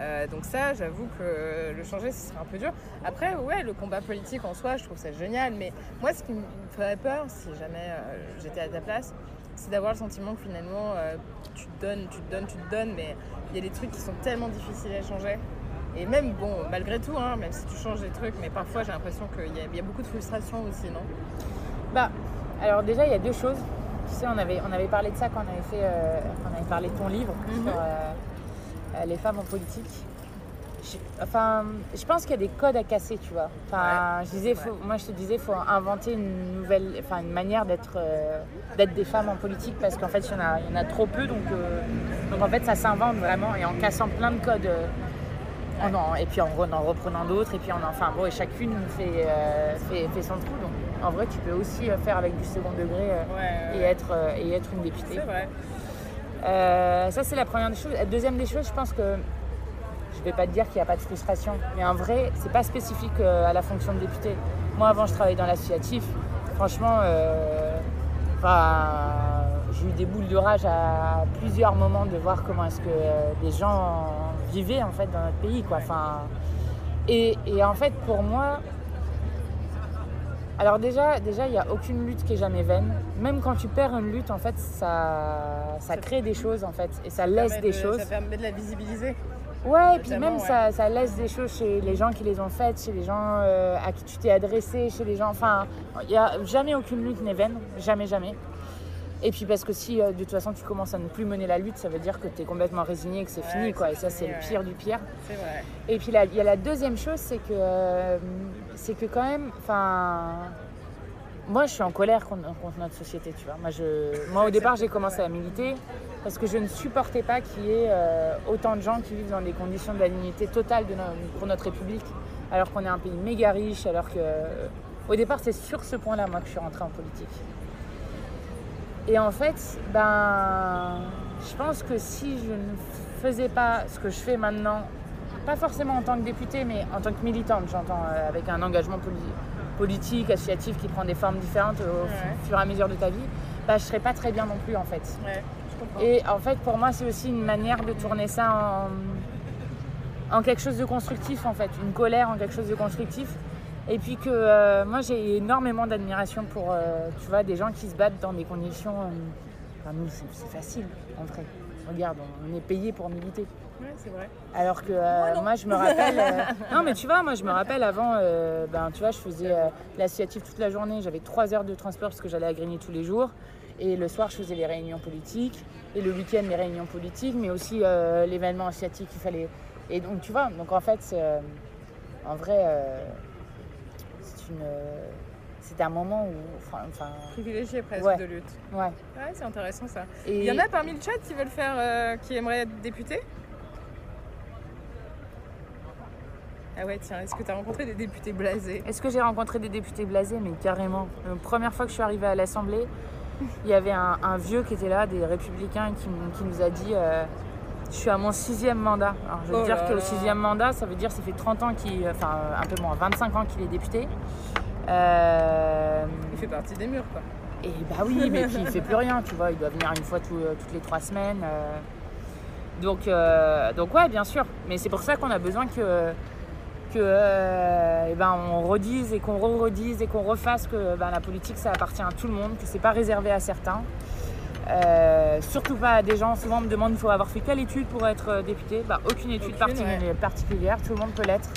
Euh, donc, ça, j'avoue que le changer, ce serait un peu dur. Après, ouais, le combat politique en soi, je trouve ça génial. Mais moi, ce qui me ferait peur, si jamais euh, j'étais à ta place, c'est d'avoir le sentiment que finalement, euh, tu te donnes, tu te donnes, tu te donnes. Mais il y a des trucs qui sont tellement difficiles à changer. Et même, bon, malgré tout, hein, même si tu changes des trucs, mais parfois j'ai l'impression qu'il y, a- il y a beaucoup de frustration aussi, non? Bah, alors déjà, il y a deux choses. Tu sais, on avait, on avait parlé de ça quand on avait, fait, euh, quand on avait parlé de ton livre Mhm. sur euh, les femmes en politique. Je, enfin, je pense qu'il y a des codes à casser, tu vois. Enfin, je disais, faut- moi je te disais, il faut inventer une nouvelle, enfin une manière d'être, euh, d'être des femmes en politique parce qu'en fait, il y, en a, il y en a trop peu, donc, euh, donc en fait, ça s'invente vraiment et en cassant plein de codes. euh, en- et puis en, en reprenant d'autres, et puis en enfin bon, et chacune fait, euh, fait, fait son trou. Donc en vrai, tu peux aussi faire avec du second degré Ouais, et, être, et être une députée. c'est vrai. Ça, c'est la première des choses. La deuxième des choses, je pense que je vais pas te dire qu'il n'y a pas de frustration, mais en vrai, c'est pas spécifique euh, à la fonction de député. Moi, avant, je travaillais dans l'associatif. Franchement, euh, j'ai eu des boules de rage à plusieurs moments de voir comment est-ce que euh, les gens vivaient en fait dans notre pays, quoi. Enfin, et, et en fait, pour moi, alors déjà, déjà, il n'y a aucune lutte qui est jamais vaine. Même quand tu perds une lutte, en fait, ça, ça crée des choses, en fait, et ça laisse des de- choses. Ça permet de la visibiliser. Ouais, et puis même ouais. ça, ça laisse des choses chez les gens qui les ont faites, chez les gens euh, à qui tu t'es adressé, chez les gens. Enfin, il n'y a jamais aucune lutte n'est vaine, jamais, jamais. Et puis parce que si euh, de toute façon tu commences à ne plus mener la lutte, ça veut dire que tu es complètement résigné et que c'est Ouais, fini, quoi. Et ça, c'est le pire du pire. C'est vrai. Et puis il y a la deuxième chose, c'est que, euh, c'est que quand même, enfin, moi je suis en colère contre, contre notre société, tu vois. Moi, je, moi au départ, j'ai commencé à militer parce que je ne supportais pas qu'il y ait euh, autant de gens qui vivent dans des conditions totale de no- pour notre République, alors qu'on est un pays méga riche, alors que, au départ, c'est sur ce point-là, moi, que je suis rentrée en politique. Et en fait, ben, je pense que si je ne faisais pas ce que je fais maintenant, pas forcément en tant que députée, mais en tant que militante, j'entends, euh, avec un engagement poli- politique, associatif qui prend des formes différentes au Ouais. fur et à mesure de ta vie, bah, je serais pas très bien non plus en fait. Ouais, je comprends. Et en fait, pour moi, c'est aussi une manière de tourner ça en, en quelque chose de constructif, en fait. Une colère en quelque chose de constructif. Et puis que euh, moi j'ai énormément d'admiration pour euh, tu vois, des gens qui se battent dans des conditions. euh, enfin, nous, c'est facile en vrai. Regarde, on est payé pour militer. Ouais, c'est vrai. Alors que euh, moi, je me rappelle. euh, non, mais tu vois, moi, je me rappelle avant, euh, ben, tu vois, je faisais euh, l'associatif toute la journée. J'avais trois heures de transport parce que j'allais à Grigny tous les jours. Et le soir, je faisais les réunions politiques. Et le week-end, les réunions politiques, mais aussi euh, l'événement asiatique. Il fallait. Et donc, tu vois, donc en fait, c'est, euh, en vrai, euh, c'est une. euh, c'est un moment où. Enfin, enfin, Privilégié presque Ouais. de lutte. ouais. Ouais, c'est intéressant ça. Et Il y en a parmi le chat qui veulent faire, euh, qui aimeraient être députés? Ah ouais, tiens, est-ce que tu as rencontré des députés blasés? Est-ce que j'ai rencontré des députés blasés? Mais carrément. La première fois que je suis arrivée à l'Assemblée, il y avait un, un vieux qui était là, des républicains, qui, nous a dit euh, Je suis à mon sixième mandat. Alors, je veux Oh dire qu'au sixième mandat, ça veut dire que ça fait 30 ans qu'il. Enfin, euh, un peu moins, 25 ans qu'il est député. Euh, Il fait partie des murs, quoi. et bah oui, mais puis il fait plus rien, tu vois, il doit venir une fois tout- toutes les trois semaines. euh. Donc, donc ouais, bien sûr. Mais c'est pour ça qu'on a besoin que, que euh, eh ben, on redise et qu'on re-redise et qu'on refasse que ben, la politique ça appartient à tout le monde, que c'est pas réservé à certains. Euh, surtout pas à des gens, souvent on me demande il faut avoir fait quelle étude pour être euh, député? Bah, aucune étude Aucune, parti- ouais. particulière, tout le monde peut l'être.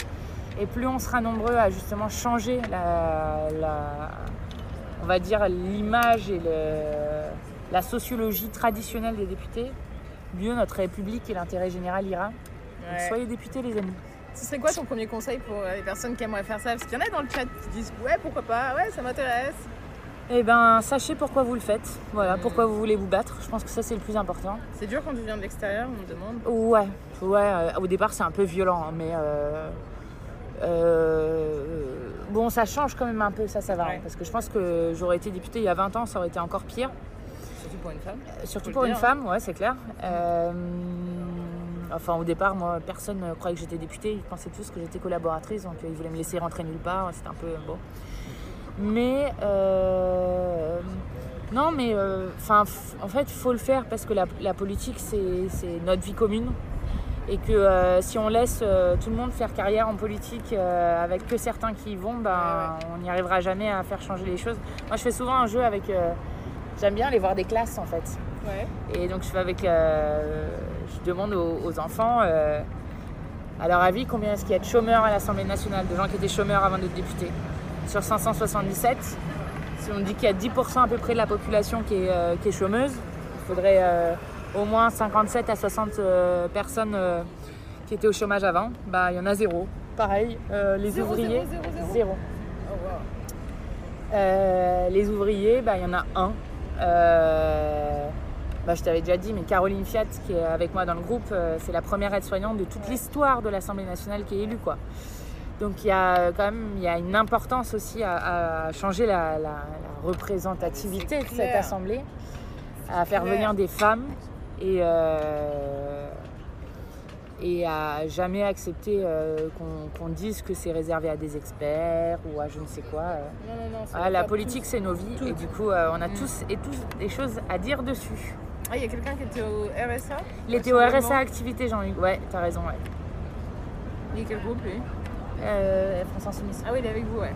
Et plus on sera nombreux à justement changer la, la- on va dire l'image et le- la sociologie traditionnelle des députés, mieux notre République et l'intérêt général ira. Donc, soyez députés les amis. Ce serait quoi ton premier conseil pour euh, les personnes qui aimeraient faire ça? Parce qu'il y en a dans le chat qui disent Ouais, pourquoi pas, ouais, ça m'intéresse. Eh ben, sachez pourquoi vous le faites. Voilà, Mm. pourquoi vous voulez vous battre. Je pense que ça c'est le plus important. C'est dur quand tu viens de l'extérieur, on me demande. Ouais, ouais. euh, au départ c'est un peu violent, hein, mais euh, euh, bon, ça change quand même un peu. Ça, ça va. Ouais. hein, parce que je pense que j'aurais été députée il y a 20 ans, ça aurait été encore pire. Surtout pour une femme. Surtout pour une dire. femme, ouais, c'est clair. Euh, enfin, au départ, moi, personne ne croyait que j'étais députée. Ils pensaient tous que j'étais collaboratrice, donc euh, ils voulaient me laisser rentrer nulle part. C'était un peu bon. Mais euh, non, mais euh, enfin, en fait, il faut le faire parce que la, la politique, c'est notre vie commune. Et que euh, si on laisse euh, tout le monde faire carrière en politique euh, avec que certains qui y vont, ben, on n'y arrivera jamais à faire changer les choses. Moi, je fais souvent un jeu avec. euh, J'aime bien aller voir des classes en fait. Ouais. Et donc je fais avec, euh, je demande aux, aux enfants, euh, à leur avis, combien est-ce qu'il y a de chômeurs à l'Assemblée nationale, de gens qui étaient chômeurs avant d'être députés? Sur 577, si on dit qu'il y a 10% à peu près de la population qui est, euh, qui est chômeuse, il faudrait euh, au moins 57 à 60 euh, personnes qui étaient au chômage avant. Bah, il y en a zéro. Pareil, les Zéro, ouvriers, zéro, zéro, zéro. zéro. Oh, wow. Les ouvriers, bah, il y en a un. Bah, je t'avais déjà dit, mais Caroline Fiat, qui est avec moi dans le groupe, euh, c'est la première aide-soignante de toute l'histoire de l'Assemblée nationale qui est élue. Quoi. Donc il y a euh, quand même il y a une importance aussi à, à changer la, la- la représentativité de cette. Assemblée, à faire clair. venir des femmes et, euh, et à jamais accepter euh, qu'on dise que c'est réservé à des experts ou à je ne sais quoi. Non, non, non. Ah, la politique, c'est nos vies. tout. Et du coup, euh, on a Mm. tous et tous des choses à dire dessus. Ah, il y a quelqu'un qui était au RSA Il était au. RSA Activité, Jean-Luc. Ouais, t'as raison, ouais. Il est quel groupe lui? Euh, France Insoumise. Ah oui, il est avec vous, ouais.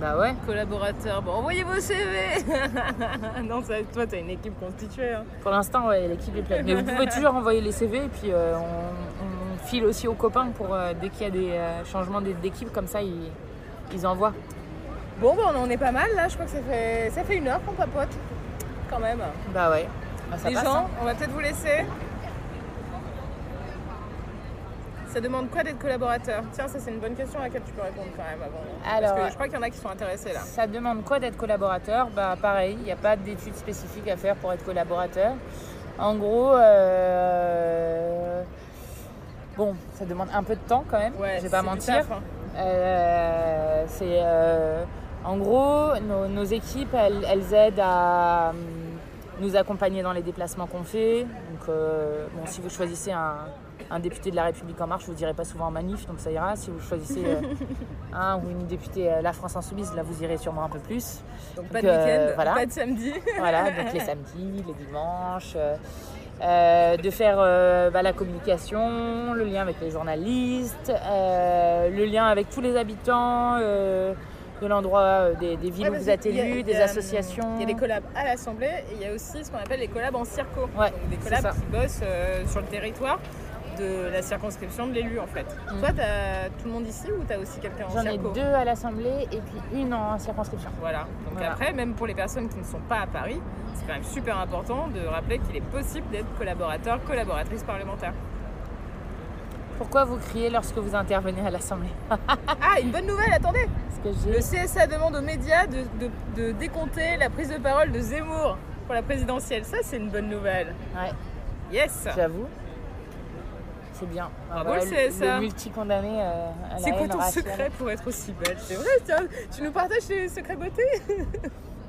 Bah ouais. Collaborateur, bon, envoyez vos CV Non, ça- toi, t'as une équipe constituée. hein. Pour l'instant, ouais, l'équipe est pleine. Mais vous pouvez toujours envoyer les CV et puis euh, on, on file aussi aux copains pour euh, dès qu'il y a des euh, changements d'équipe, comme ça, ils, ils envoient. Bon, bah, on est pas mal là, je crois que ça fait, ça fait une heure qu'on papote. Quand même. Bah ouais. Bah, ça Les passe, gens, hein. on va peut-être vous laisser. Ça demande quoi d'être collaborateur? Tiens, ça c'est une bonne question à laquelle tu peux répondre quand même avant. Alors, Parce que je crois qu'il y en a qui sont intéressés là. Ça demande quoi d'être collaborateur? Bah pareil, il n'y a pas d'études spécifiques à faire pour être collaborateur. En gros, euh, bon, ça demande un peu de temps quand même, je vais pas mentir. taf, hein. Euh, c'est euh, en gros nos, nos équipes elles, elles aident à nous accompagner dans les déplacements qu'on fait. Donc euh, bon, si vous choisissez un, un député de la République en marche, je vous direz pas souvent en manif, donc ça ira. Si vous choisissez euh, un ou une députée euh, La France Insoumise, là vous irez sûrement un peu plus. Donc pas de week-end, voilà. pas de samedi. Voilà, donc les samedis, les dimanches. de faire bah, la communication, le lien avec les journalistes, le lien avec tous les habitants de l'endroit, euh, des, des villes Ouais, où vous êtes a- il des a, associations. Il y a des collabs à l'Assemblée et il y a aussi ce qu'on appelle les collabs en circo. Ouais, Donc des collabs qui bossent euh, sur le territoire de la circonscription de l'élu en fait. Mm. Toi, t'as tout le monde ici ou t'as aussi quelqu'un en J'en ai circo? deux à l'Assemblée et puis une en circonscription. Voilà. Donc Voilà. après, même pour les personnes qui ne sont pas à Paris, c'est quand même super important de rappeler qu'il est possible d'être collaborateur, collaboratrice parlementaire. Pourquoi vous criez lorsque vous intervenez à l'Assemblée Ah, une bonne nouvelle, attendez Le CSA demande aux médias de, de- de décompter la prise de parole de Zemmour pour la présidentielle. Ça, c'est une bonne nouvelle. Ouais, Yes j'avoue. C'est bien. Bravo, Voilà, le le, CSA. le multi-condamné euh, C'est quoi ton raciale. secret pour être aussi belle C'est vrai, tiens, tu nous partages tes secrets beauté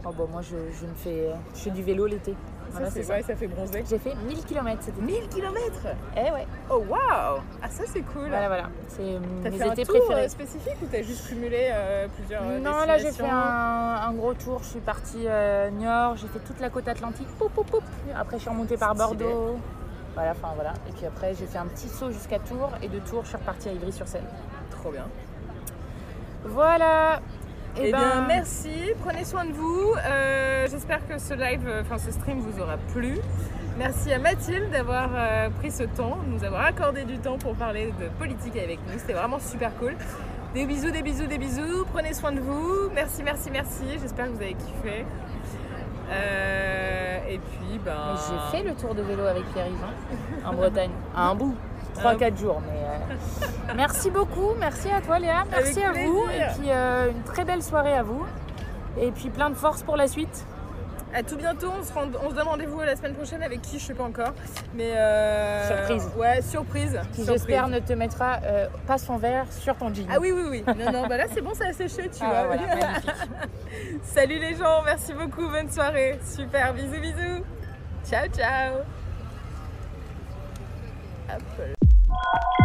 Oh, bon, Moi, je, je me fais, je fais du vélo l'été. Voilà, Ça, fait bronzer. J'ai fait 1000 km cet été. 1000 km Eh ouais, Oh waouh Ah ça c'est cool voilà, voilà. C'est euh, T'as mes fait un tour préférés. euh, spécifique ou t'as juste cumulé euh, plusieurs Non, là j'ai fait un, un gros tour. Je suis partie euh, Niort, j'ai fait toute la côte atlantique. Poup, poup, poup. Après, je suis remontée par. Bordeaux. Voilà, enfin voilà. Et puis après, j'ai fait un petit saut jusqu'à Tours. Et de Tours, je suis repartie à Ivry-sur-Seine. Trop bien. Voilà. Eh ben, bien merci, prenez soin de vous. Euh, J'espère que ce live, euh, enfin ce stream vous aura plu. Merci à Mathilde d'avoir euh, pris ce temps, de nous avoir accordé du temps pour parler de politique avec nous. C'était vraiment super cool. Des bisous, des bisous, des bisous. Prenez soin de vous. Merci, merci, merci. J'espère que vous avez kiffé. Euh, et puis, ben. J'ai fait le tour de vélo avec Pierre-Yves hein, en Bretagne. À un bout. 3-4 jours. Mais, euh, Merci beaucoup. Merci à toi, Léa. Merci Avec à vous. Et puis, euh, une très belle soirée à vous. Et puis, plein de force pour la suite. À tout bientôt, on se, rend- on se donne rendez-vous la semaine prochaine avec qui, je sais pas encore. Mais euh, Surprise. Ouais, surprise. Qui, j'espère, ne te mettra euh, pas son verre sur ton jean. Ah oui, oui, oui. Non, non, bah là c'est bon, ça a séché, tu Ah, vois. voilà. Salut les gens, merci beaucoup, bonne soirée. Super, bisous, bisous. Ciao, ciao. Hop. Thank you.